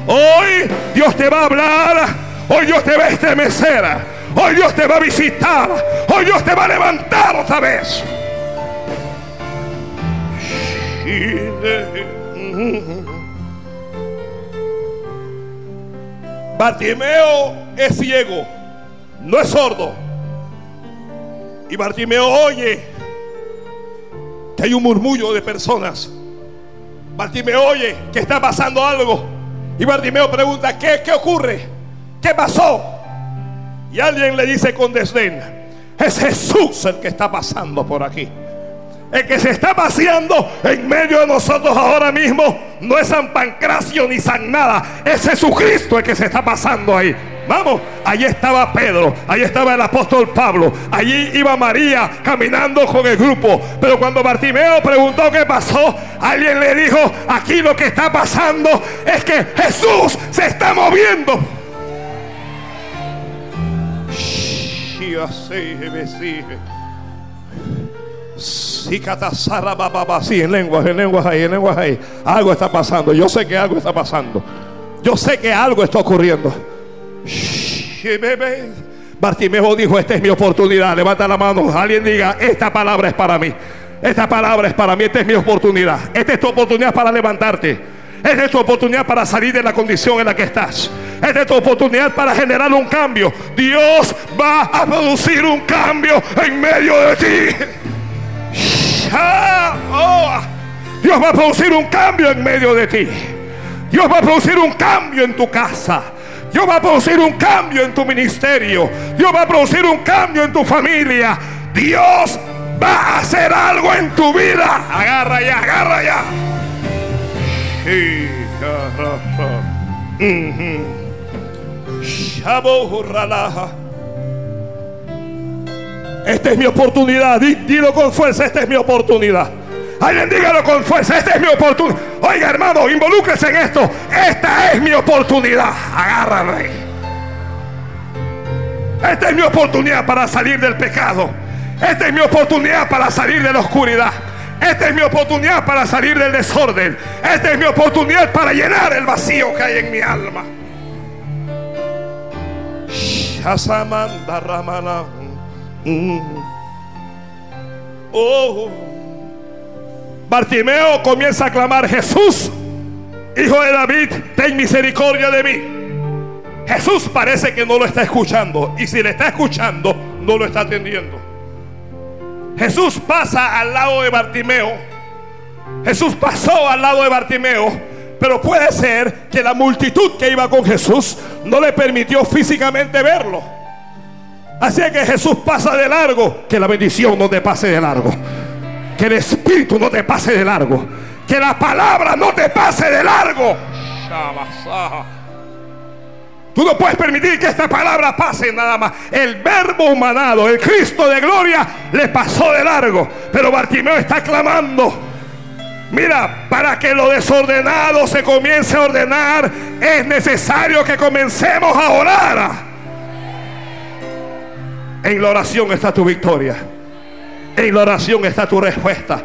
Hoy Dios te va a hablar, hoy Dios te va a estremecer. Hoy Dios te va a visitar. Hoy Dios te va a levantar otra vez. Bartimeo es ciego, no es sordo. Y Bartimeo oye que hay un murmullo de personas. Bartimeo oye que está pasando algo. Y Bartimeo pregunta, ¿qué, qué ocurre? ¿Qué pasó? Y alguien le dice con desdén, es Jesús el que está pasando por aquí. El que se está paseando en medio de nosotros ahora mismo no es San Pancracio ni San nada, es Jesucristo el que se está pasando ahí. Vamos, allí estaba Pedro, allí estaba el apóstol Pablo, allí iba María caminando con el grupo. Pero cuando Bartimeo preguntó qué pasó, alguien le dijo, aquí lo que está pasando es que Jesús se está moviendo. Sí, en lenguas, en lenguas ahí, en lenguas ahí. Algo está pasando. Yo sé que algo está pasando. Yo sé que algo está ocurriendo. Bartimeo dijo: Esta es mi oportunidad. Levanta la mano. Alguien diga: Esta palabra es para mí. Esta palabra es para mí. Esta es mi oportunidad. Esta es tu oportunidad para levantarte. Esta es tu oportunidad para salir de la condición en la que estás. Esta es tu oportunidad para generar un cambio. Dios va a producir un cambio en medio de ti. Oh. Dios va a producir un cambio en medio de ti. Dios va a producir un cambio en tu casa. Dios va a producir un cambio en tu ministerio. Dios va a producir un cambio en tu familia. Dios va a hacer algo en tu vida. Agarra ya, agarra ya. Esta es mi oportunidad. Dilo con fuerza, esta es mi oportunidad. Alguien dígalo con fuerza, esta es mi oportunidad. Oiga, hermano, involúcrese en esto. Esta es mi oportunidad. Agárrame. Esta es mi oportunidad para salir del pecado. Esta es mi oportunidad para salir de la oscuridad. Esta es mi oportunidad para salir del desorden. Esta es mi oportunidad para llenar el vacío que hay en mi alma. Oh. Bartimeo comienza a clamar, Jesús, hijo de David, ten misericordia de mí. Jesús parece que no lo está escuchando. Y si le está escuchando, no lo está atendiendo. Jesús pasa al lado de Bartimeo. Jesús pasó al lado de Bartimeo. Pero puede ser que la multitud que iba con Jesús no le permitió físicamente verlo. Así que Jesús pasa de largo. Que la bendición no te pase de largo. Que el Espíritu no te pase de largo. Que la palabra no te pase de largo. Tú no puedes permitir que esta palabra pase nada más. El verbo humanado, el Cristo de gloria, le pasó de largo. Pero Bartimeo está clamando. Mira, para que lo desordenado se comience a ordenar, es necesario que comencemos a orar. En la oración está tu victoria. En la oración está tu respuesta.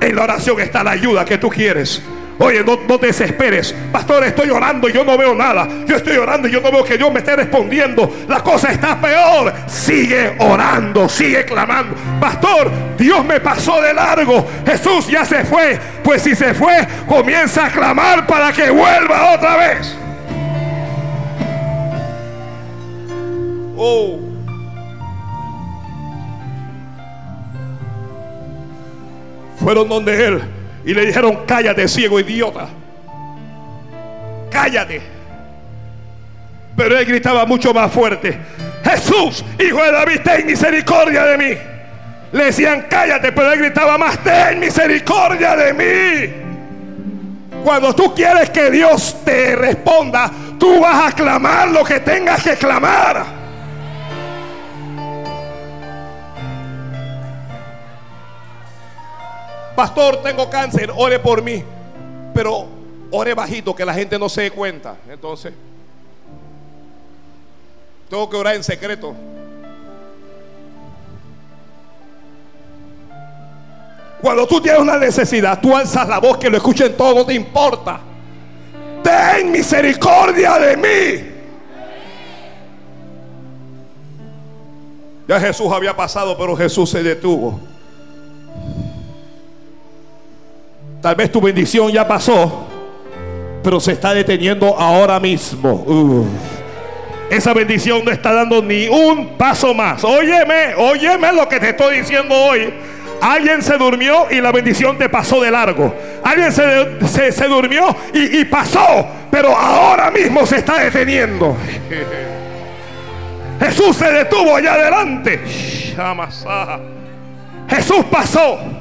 En la oración está la ayuda que tú quieres. Oye, no, te desesperes. Pastor, estoy orando y yo no veo nada. Yo estoy orando y yo no veo que Dios me esté respondiendo. La cosa está peor. Sigue orando, sigue clamando. Pastor, Dios me pasó de largo. Jesús ya se fue. Pues si se fue, comienza a clamar para que vuelva otra vez. Oh. Fueron donde él y le dijeron, cállate, ciego idiota. Cállate. Pero él gritaba mucho más fuerte. Jesús, hijo de David, ten misericordia de mí. Le decían, cállate, pero él gritaba más, ten misericordia de mí. Cuando tú quieres que Dios te responda, tú vas a clamar lo que tengas que clamar. Pastor, tengo cáncer, ore por mí. Pero ore bajito, que la gente no se dé cuenta. Entonces, tengo que orar en secreto. Cuando tú tienes una necesidad, tú alzas la voz que lo escuchen todos, no te importa. Ten misericordia de mí. Ya Jesús había pasado, pero Jesús se detuvo. Tal vez tu bendición ya pasó, pero se está deteniendo ahora mismo. Esa bendición no está dando ni un paso más. Óyeme, óyeme lo que te estoy diciendo hoy. Alguien se durmió y la bendición te pasó de largo. Alguien se, se, durmió y, y pasó, pero ahora mismo se está deteniendo. Jesús se detuvo allá adelante. Jesús pasó.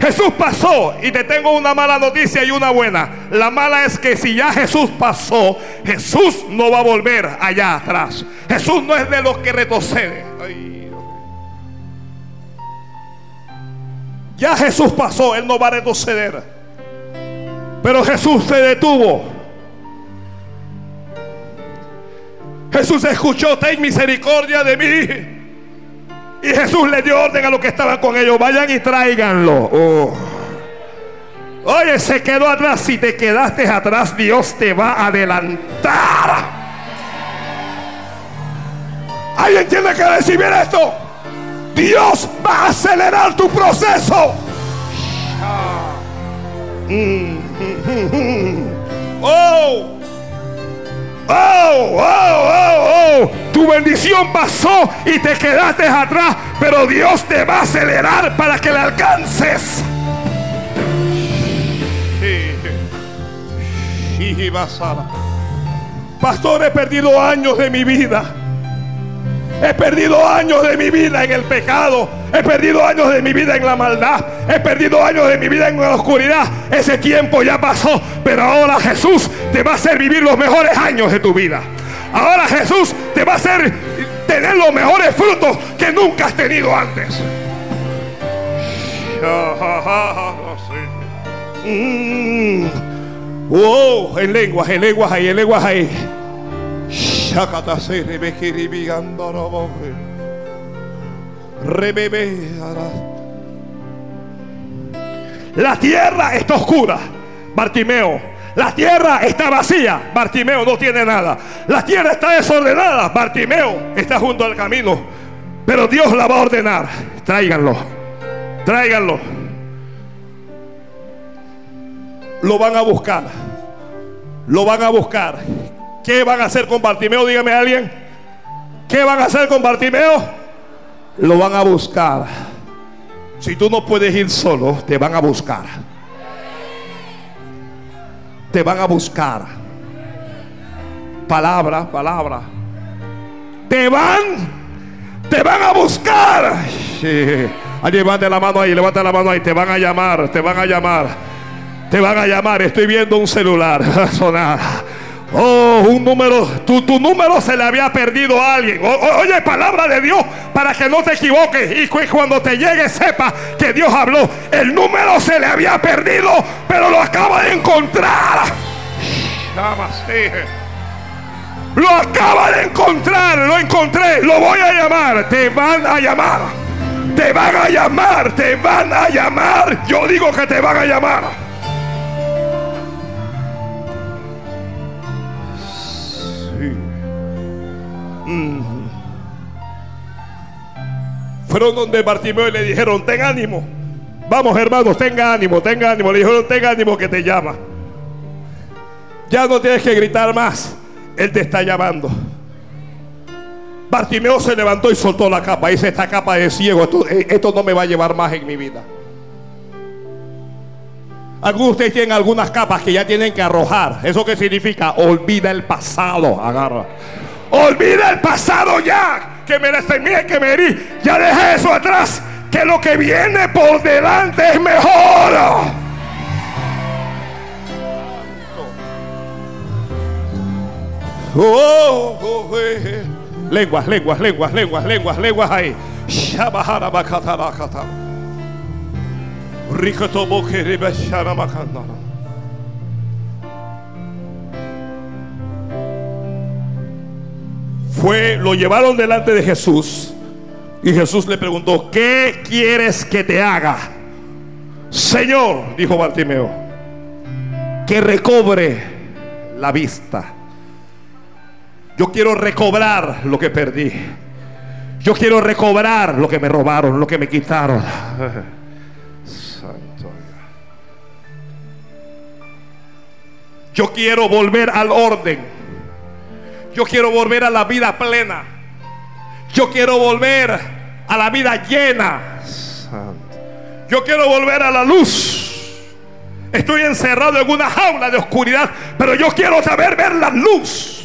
Jesús pasó y te tengo una mala noticia y una buena. La mala es que si ya Jesús pasó, Jesús no va a volver allá atrás. Jesús no es de los que retroceden. Ya Jesús pasó, Él no va a retroceder. Pero Jesús se detuvo. Jesús escuchó, ten misericordia de mí. Y Jesús le dio orden a los que estaban con ellos, vayan y tráiganlo. Oh. Oye, se quedó atrás. Si te quedaste atrás, Dios te va a adelantar. ¿Alguien tiene que recibir esto? Dios va a acelerar tu proceso. Oh, oh, oh, oh. Tu bendición pasó y te quedaste atrás, pero Dios te va a acelerar para que le alcances. Pastor, he perdido años de mi vida. He perdido años de mi vida en el pecado. He perdido años de mi vida en la maldad. He perdido años de mi vida en la oscuridad. Ese tiempo ya pasó. Pero ahora Jesús te va a hacer vivir los mejores años de tu vida. Ahora Jesús te va a hacer tener los mejores frutos que nunca has tenido antes. Mm. Oh, en lenguas, en lenguas ahí, en lenguas ahí. La tierra está oscura, Bartimeo. La tierra está vacía, Bartimeo no tiene nada. La tierra está desordenada, Bartimeo está junto al camino. Pero Dios la va a ordenar. Tráiganlo, tráiganlo. Lo van a buscar, lo van a buscar. ¿Qué van a hacer con Bartimeo? Dígame a alguien. ¿Qué van a hacer con Bartimeo? Lo van a buscar. Si tú no puedes ir solo, te van a buscar. Te van a buscar. Palabra, palabra. Te van, te van a buscar. Sí. levante la mano ahí, levanta la mano ahí. Te van a llamar, te van a llamar. Te van a llamar. Estoy viendo un celular sonar. Oh, un número, tu, tu, número se le había perdido a alguien. oye, palabra de Dios para que no te equivoques y cuando te llegue sepa que Dios habló. El número se le había perdido, pero lo acaba de encontrar. Lo acaba de encontrar, lo encontré, lo voy a llamar. Te van a llamar. Te van a llamar, te van a llamar. Yo digo que te van a llamar. Fueron donde Bartimeo y le dijeron, ten ánimo. Vamos hermanos, tenga ánimo, tenga ánimo. Le dijeron, ten ánimo que te llama. Ya no tienes que gritar más. Él te está llamando. Bartimeo se levantó y soltó la capa. Dice, esta capa de ciego, esto, esto no me va a llevar más en mi vida. Algunos de ustedes tienen algunas capas que ya tienen que arrojar. ¿Eso qué significa? Olvida el pasado. Agarra. Olvida el pasado ya. Que me lastimé, que me herí. Ya deja eso atrás. Que lo que viene por delante es mejor. Oh, oh, oh, eh. eh. Lenguas, lenguas, lenguas, lenguas, lenguas, lenguas ahí. Shabahara bakata bakata. Rico tomo que rebe shara Fue, lo llevaron delante de Jesús y Jesús le preguntó, ¿qué quieres que te haga? Señor, dijo Bartimeo, que recobre la vista. Yo quiero recobrar lo que perdí. Yo quiero recobrar lo que me robaron, lo que me quitaron. Santo Yo quiero volver al orden. Yo quiero volver a la vida plena. Yo quiero volver a la vida llena. Yo quiero volver a la luz. Estoy encerrado en una jaula de oscuridad, pero yo quiero saber ver la luz.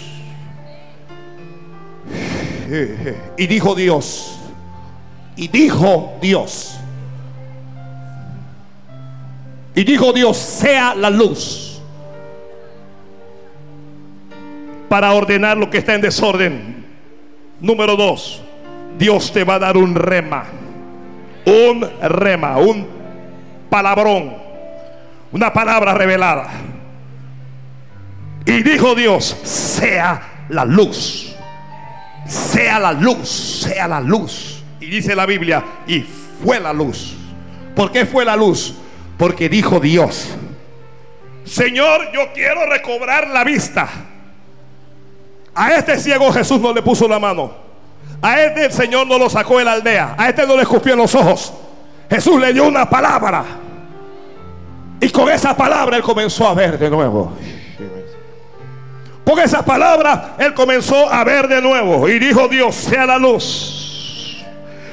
Y dijo Dios, y dijo Dios, y dijo Dios, sea la luz para ordenar lo que está en desorden. Número dos, Dios te va a dar un rema, un rema, un palabrón, una palabra revelada. Y dijo Dios, sea la luz sea la luz, sea la luz. Y dice la Biblia, y fue la luz. ¿Por qué fue la luz? Porque dijo Dios, Señor, yo quiero recobrar la vista. A este ciego Jesús no le puso la mano. A este el Señor no lo sacó de la aldea. A este no le escupió en los ojos. Jesús le dio una palabra. Y con esa palabra él comenzó a ver de nuevo. Con esa palabra él comenzó a ver de nuevo y dijo Dios, sea la luz.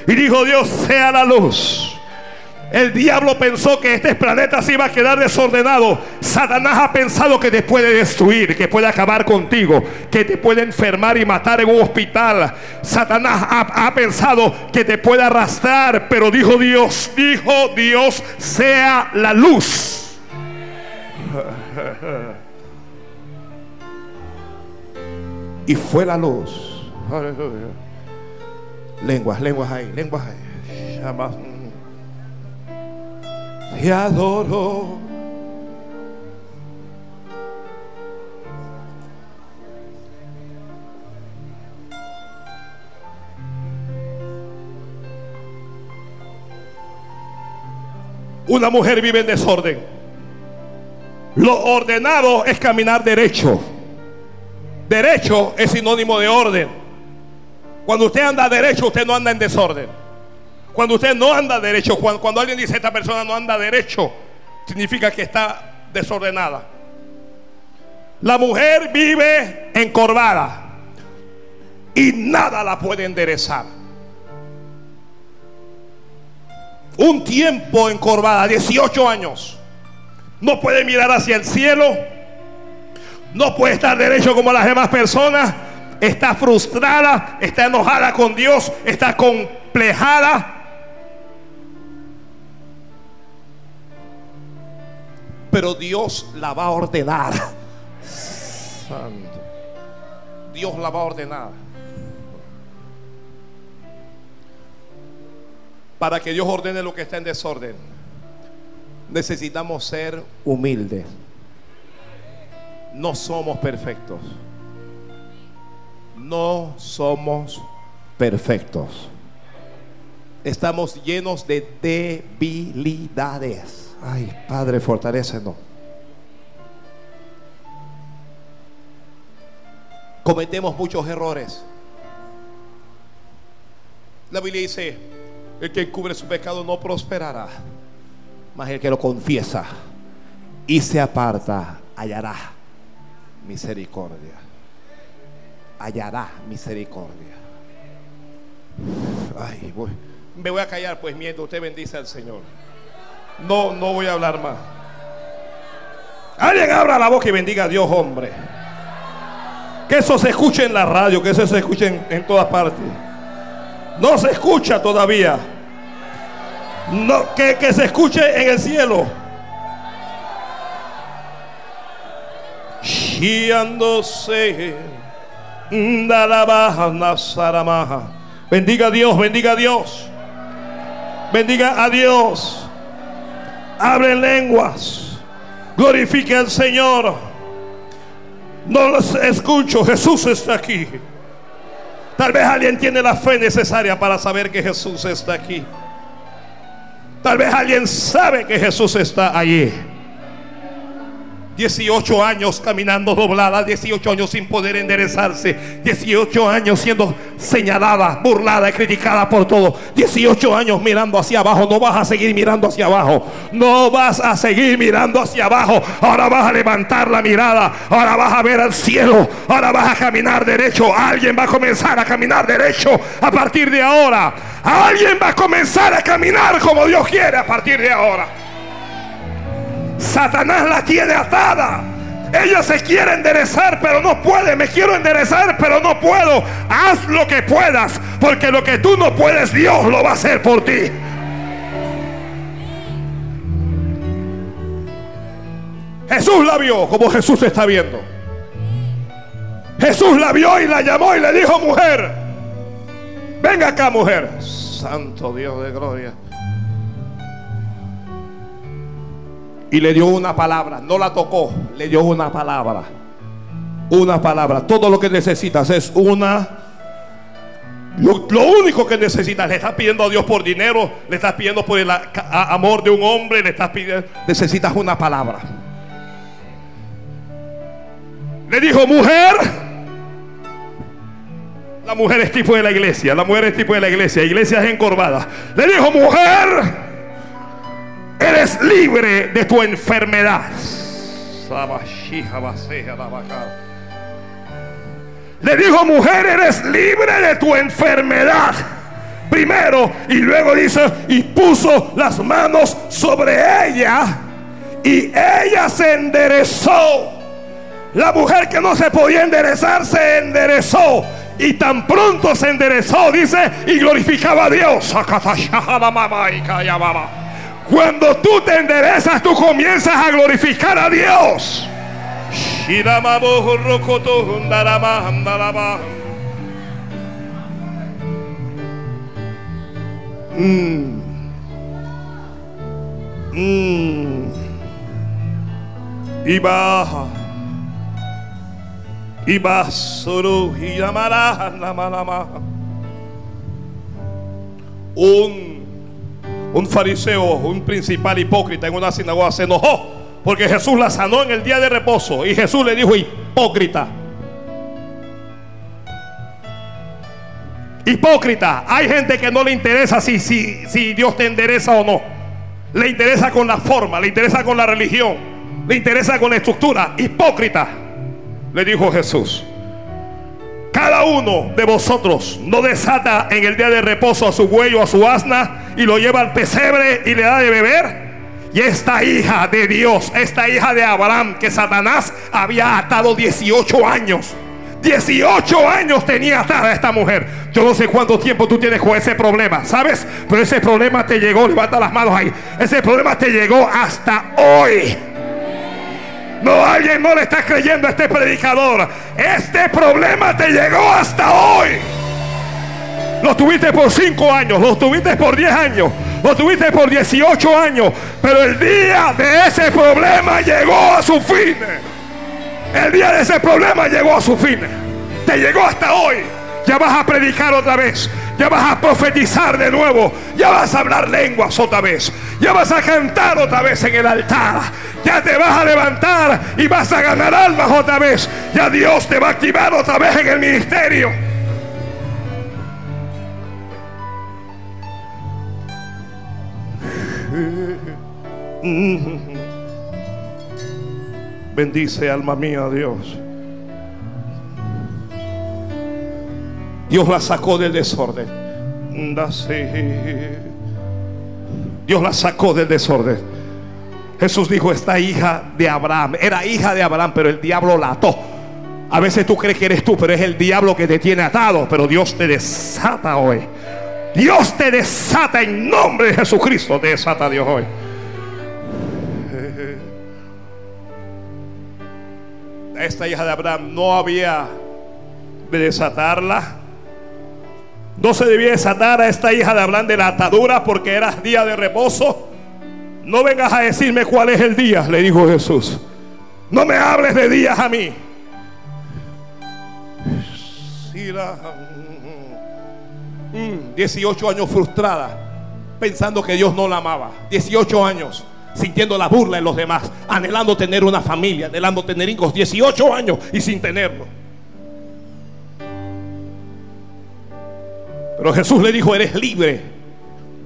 Y dijo Dios, sea la luz. El diablo pensó que este planeta se iba a quedar desordenado. Satanás ha pensado que te puede destruir, que puede acabar contigo, que te puede enfermar y matar en un hospital. Satanás ha, pensado que te puede arrastrar, pero dijo Dios, dijo Dios, sea la luz. y fue la luz. Lenguas, lenguas ahí, lenguas ahí. Te adoro. Una mujer vive en desorden. Lo ordenado es caminar derecho. Derecho es sinónimo de orden. Cuando usted anda derecho, usted no anda en desorden. Cuando usted no anda derecho, cuando, alguien dice esta persona no anda derecho, significa que está desordenada. La mujer vive encorvada y nada la puede enderezar. Un tiempo encorvada, 18 años. No puede mirar hacia el cielo no puede estar derecho como las demás personas. Está frustrada, está enojada con Dios, está complejada. Pero Dios la va a ordenar. Santo. Dios la va a ordenar. Para que Dios ordene lo que está en desorden, necesitamos ser humildes no somos perfectos. No somos perfectos. Estamos llenos de debilidades. Ay, Padre, fortalecenos. Cometemos muchos errores. La Biblia dice, el que cubre su pecado no prosperará, mas el que lo confiesa y se aparta hallará misericordia. Hallará misericordia. Ay, voy. Me voy a callar, pues mientras usted bendice al Señor. No, no voy a hablar más. Alguien abra la boca y bendiga a Dios, hombre. Que eso se escuche en la radio, que eso se escuche en, todas partes. No se escucha todavía. No, que, que se escuche en el cielo. Bendiga a Dios, bendiga a Dios. Bendiga a Dios. Abre lenguas. Glorifique al Señor. No los escucho. Jesús está aquí. Tal vez alguien tiene la fe necesaria para saber que Jesús está aquí. Tal vez alguien sabe que Jesús está allí. 18 años caminando doblada, 18 años sin poder enderezarse, 18 años siendo señalada, burlada y criticada por todo, 18 años mirando hacia abajo, no vas a seguir mirando hacia abajo, no vas a seguir mirando hacia abajo, ahora vas a levantar la mirada, ahora vas a ver al cielo, ahora vas a caminar derecho, alguien va a comenzar a caminar derecho a partir de ahora, alguien va a comenzar a caminar como Dios quiere a partir de ahora. Satanás la tiene atada. Ella se quiere enderezar, pero no puede. Me quiero enderezar, pero no puedo. Haz lo que puedas, porque lo que tú no puedes, Dios lo va a hacer por ti. Jesús la vio como Jesús está viendo. Jesús la vio y la llamó y le dijo, mujer, venga acá, mujer. Santo Dios de gloria. Y le dio una palabra. No la tocó, le dio una palabra. Una palabra. Todo lo que necesitas es una. Lo, único que necesitas, le estás pidiendo a Dios por dinero, le estás pidiendo por el amor de un hombre, le estás pidiendo, necesitas una palabra. Le dijo, mujer, la mujer es tipo de la iglesia, la mujer es tipo de la iglesia, iglesia es encorvada. Le dijo, mujer, Eres libre de tu enfermedad. Le dijo, mujer, eres libre de tu enfermedad. Primero, y luego dice, y puso las manos sobre ella, y ella se enderezó. La mujer que no se podía enderezar se enderezó. Y tan pronto se enderezó, dice, y glorificaba a Dios. Cuando tú te enderezas, tú comienzas a glorificar a Dios. Mm. Mm. Y baja. Y solo y llamará la Un un fariseo, un principal hipócrita en una sinagoga se enojó porque Jesús la sanó en el día de reposo y Jesús le dijo hipócrita. Hipócrita, hay gente que no le interesa si, si, si Dios te endereza o no. Le interesa con la forma, le interesa con la religión, le interesa con la estructura. Hipócrita, le dijo Jesús. Cada uno de vosotros no desata en el día de reposo a su buey o a su asna y lo lleva al pesebre y le da de beber. Y esta hija de Dios, esta hija de Abraham que Satanás había atado 18 años. 18 años tenía atada esta mujer. Yo no sé cuánto tiempo tú tienes con ese problema, ¿sabes? Pero ese problema te llegó, levanta las manos ahí. Ese problema te llegó hasta hoy. No, alguien no le está creyendo a este predicador. Este problema te llegó hasta hoy. Lo tuviste por 5 años, lo tuviste por 10 años, lo tuviste por 18 años. Pero el día de ese problema llegó a su fin. El día de ese problema llegó a su fin. Te llegó hasta hoy. Ya vas a predicar otra vez. Ya vas a profetizar de nuevo. Ya vas a hablar lenguas otra vez. Ya vas a cantar otra vez en el altar. Ya te vas a levantar y vas a ganar almas otra vez. Ya Dios te va a activar otra vez en el ministerio. Bendice alma mía Dios. Dios la sacó del desorden. Dios la sacó del desorden. Jesús dijo, esta hija de Abraham, era hija de Abraham, pero el diablo la ató. A veces tú crees que eres tú, pero es el diablo que te tiene atado, pero Dios te desata hoy. Dios te desata en nombre de Jesucristo, te desata Dios hoy. Esta hija de Abraham no había de desatarla. No se debía desatar a esta hija de hablar de la atadura porque era día de reposo. No vengas a decirme cuál es el día, le dijo Jesús. No me hables de días a mí. 18 años frustrada, pensando que Dios no la amaba. 18 años sintiendo la burla de los demás, anhelando tener una familia, anhelando tener hijos. 18 años y sin tenerlo. Pero Jesús le dijo, eres libre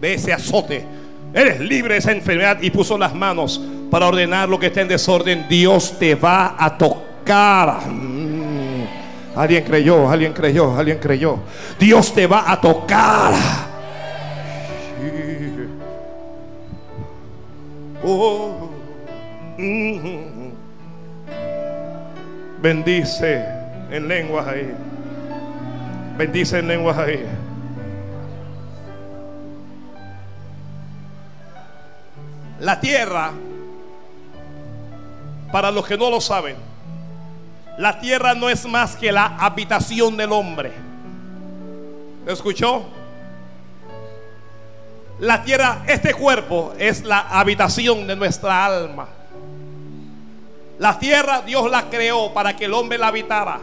de ese azote. Eres libre de esa enfermedad y puso las manos para ordenar lo que está en desorden. Dios te va a tocar. Mm. Alguien creyó, alguien creyó, alguien creyó. Dios te va a tocar. Oh. Mm. Bendice en lenguas ahí. Bendice en lenguas ahí. La tierra, para los que no lo saben, la tierra no es más que la habitación del hombre. ¿Escuchó? La tierra, este cuerpo es la habitación de nuestra alma. La tierra Dios la creó para que el hombre la habitara.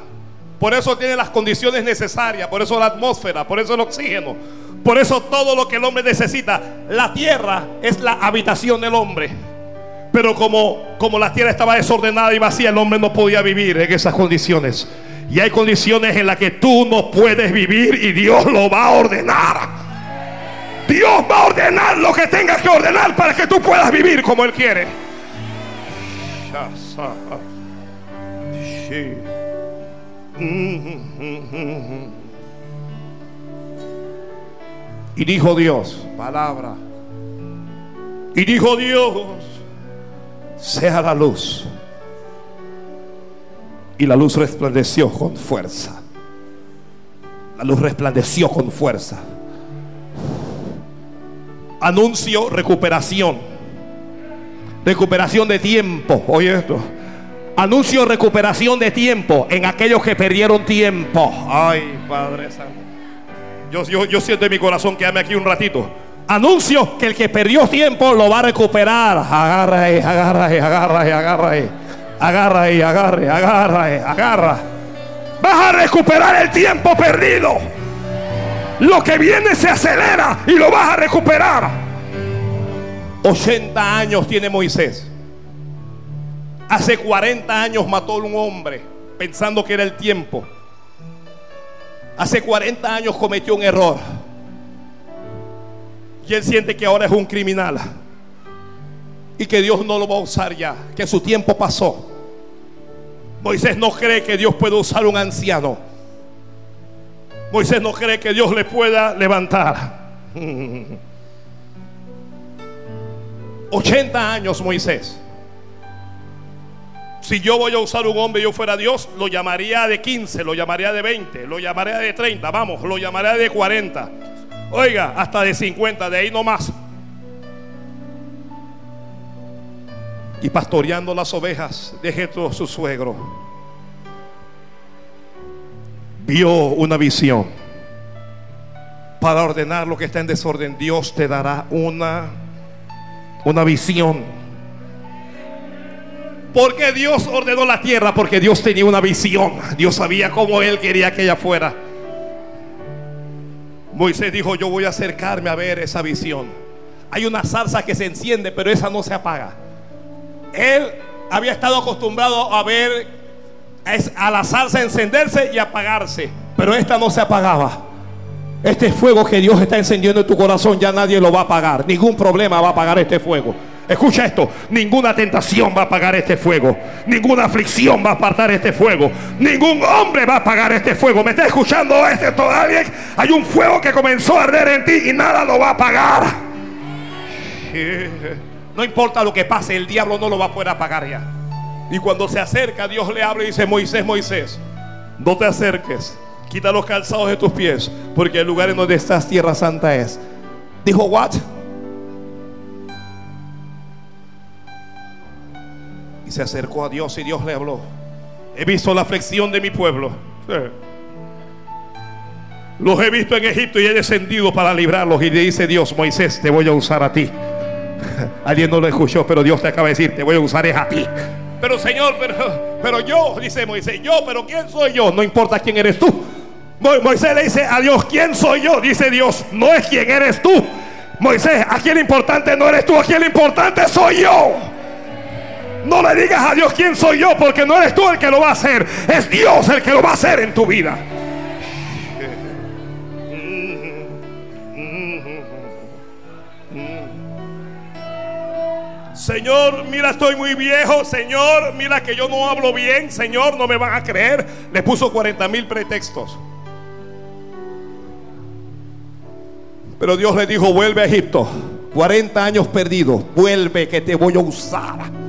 Por eso tiene las condiciones necesarias, por eso la atmósfera, por eso el oxígeno, por eso todo lo que el hombre necesita. La tierra es la habitación del hombre. Pero como, como la tierra estaba desordenada y vacía, el hombre no podía vivir en esas condiciones. Y hay condiciones en las que tú no puedes vivir y Dios lo va a ordenar. Dios va a ordenar lo que tengas que ordenar para que tú puedas vivir como Él quiere. Y dijo Dios, palabra. Y dijo Dios, sea la luz. Y la luz resplandeció con fuerza. La luz resplandeció con fuerza. Anuncio recuperación. Recuperación de tiempo. Oye esto. Anuncio recuperación de tiempo en aquellos que perdieron tiempo. Ay, Padre Santo. Yo, yo, siento en mi corazón que aquí un ratito. Anuncio que el que perdió tiempo lo va a recuperar. Agarra ahí, agarra ahí, agarra ahí, agarra ahí. Agarra ahí, agarre, agarra ahí, agarra. Vas a recuperar el tiempo perdido. Lo que viene se acelera y lo vas a recuperar. 80 años tiene Moisés. Hace 40 años mató a un hombre pensando que era el tiempo. Hace 40 años cometió un error. Y él siente que ahora es un criminal. Y que Dios no lo va a usar ya. Que su tiempo pasó. Moisés no cree que Dios pueda usar un anciano. Moisés no cree que Dios le pueda levantar. 80 años Moisés. Si yo voy a usar un hombre y yo fuera Dios, lo llamaría de 15, lo llamaría de 20, lo llamaría de 30, vamos, lo llamaría de 40. Oiga, hasta de 50, de ahí no más. Y pastoreando las ovejas de Jetro, su suegro, vio una visión. Para ordenar lo que está en desorden, Dios te dará una, una visión ¿Por qué Dios ordenó la tierra? Porque Dios tenía una visión. Dios sabía cómo Él quería que ella fuera. Moisés dijo, yo voy a acercarme a ver esa visión. Hay una salsa que se enciende, pero esa no se apaga. Él había estado acostumbrado a ver a la salsa encenderse y apagarse, pero esta no se apagaba. Este fuego que Dios está encendiendo en tu corazón ya nadie lo va a apagar. Ningún problema va a apagar este fuego. Escucha esto, ninguna tentación va a apagar este fuego, ninguna aflicción va a apartar este fuego, ningún hombre va a apagar este fuego. ¿Me está escuchando este todavía? Hay un fuego que comenzó a arder en ti y nada lo va a apagar. No importa lo que pase, el diablo no lo va a poder apagar ya. Y cuando se acerca, Dios le habla y dice, Moisés, Moisés, no te acerques, quita los calzados de tus pies, porque el lugar en donde estás, tierra santa es. Dijo, what? Y se acercó a Dios y Dios le habló. He visto la aflicción de mi pueblo. Los he visto en Egipto y he descendido para librarlos. Y le dice Dios, Moisés, te voy a usar a ti. Alguien no lo escuchó, pero Dios te acaba de decir, te voy a usar es a ti. Pero Señor, pero, pero yo, dice Moisés, yo, pero ¿quién soy yo? No importa quién eres tú. Moisés le dice a Dios, ¿quién soy yo? Dice Dios, no es quién eres tú. Moisés, aquí el importante no eres tú, aquí el importante soy yo. No le digas a Dios quién soy yo, porque no eres tú el que lo va a hacer, es Dios el que lo va a hacer en tu vida. Señor, mira, estoy muy viejo. Señor, mira que yo no hablo bien. Señor, no me van a creer. Le puso 40 mil pretextos. Pero Dios le dijo, vuelve a Egipto. 40 años perdidos. Vuelve que te voy a usar.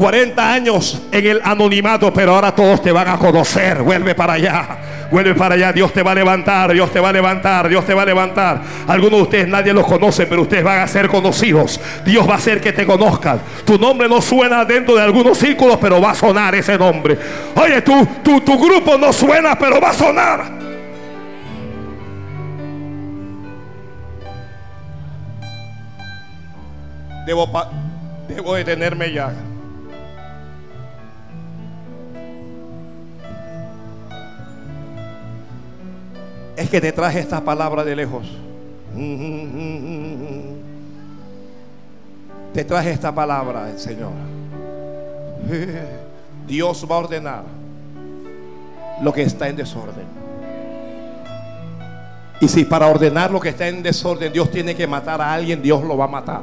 40 años en el anonimato, pero ahora todos te van a conocer. Vuelve para allá. Vuelve para allá. Dios te va a levantar. Dios te va a levantar. Dios te va a levantar. Algunos de ustedes nadie los conoce, pero ustedes van a ser conocidos. Dios va a hacer que te conozcan. Tu nombre no suena dentro de algunos círculos, pero va a sonar ese nombre. Oye, tu, tu, tu grupo no suena, pero va a sonar. Debo, debo detenerme ya. Es que te traje esta palabra de lejos. Te traje esta palabra, Señor. Dios va a ordenar lo que está en desorden. Y si para ordenar lo que está en desorden Dios tiene que matar a alguien, Dios lo va a matar.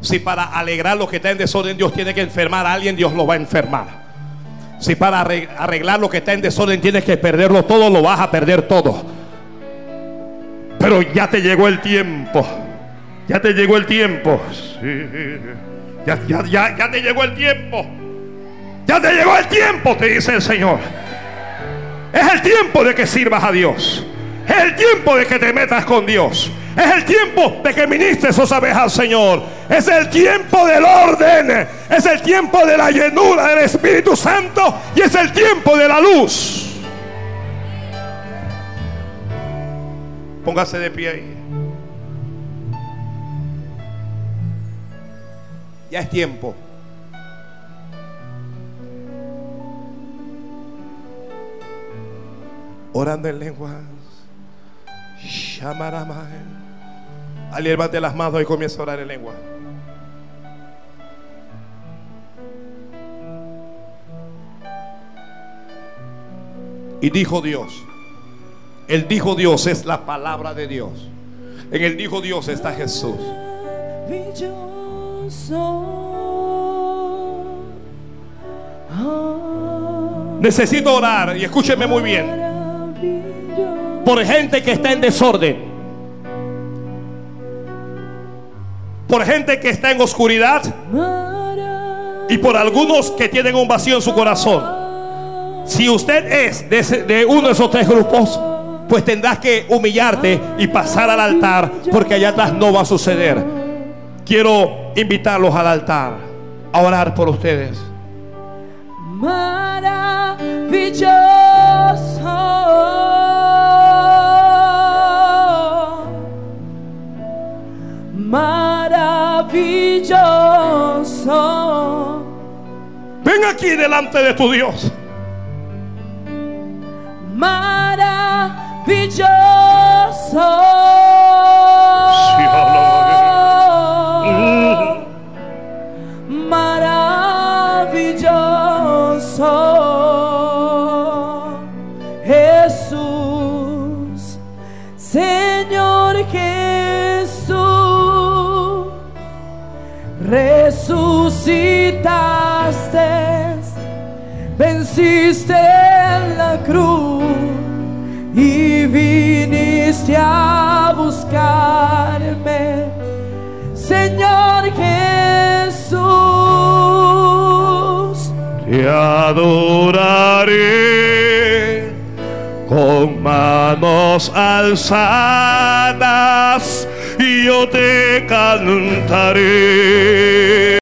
Si para alegrar lo que está en desorden Dios tiene que enfermar a alguien, Dios lo va a enfermar. Si para arreglar lo que está en desorden tienes que perderlo todo, lo vas a perder todo. Pero ya te llegó el tiempo. Ya te llegó el tiempo. Ya, ya, ya, ya te llegó el tiempo. Ya te llegó el tiempo, te dice el Señor. Es el tiempo de que sirvas a Dios. Es el tiempo de que te metas con Dios. Es el tiempo de que ministres otra vez al Señor. Es el tiempo del orden. Es el tiempo de la llenura del Espíritu Santo. Y es el tiempo de la luz. Póngase de pie ahí. Ya es tiempo. Orando en lenguas. Levante las manos y comienza a orar en lengua. Y dijo Dios. El dijo Dios es la palabra de Dios. En el dijo Dios está Jesús. Necesito orar y escúcheme muy bien. Por gente que está en desorden por gente que está en oscuridad y por algunos que tienen un vacío en su corazón. Si usted es de, uno de esos tres grupos, pues tendrás que humillarte y pasar al altar porque allá atrás no va a suceder. Quiero invitarlos al altar a orar por ustedes. Maravilloso. Maravilloso. Ven aquí delante de tu Dios. Maravilloso. Maravilloso. Resucitaste, venciste en la cruz y viniste a buscarme, Señor Jesús. Te adoraré con manos alzadas y yo te cantaré.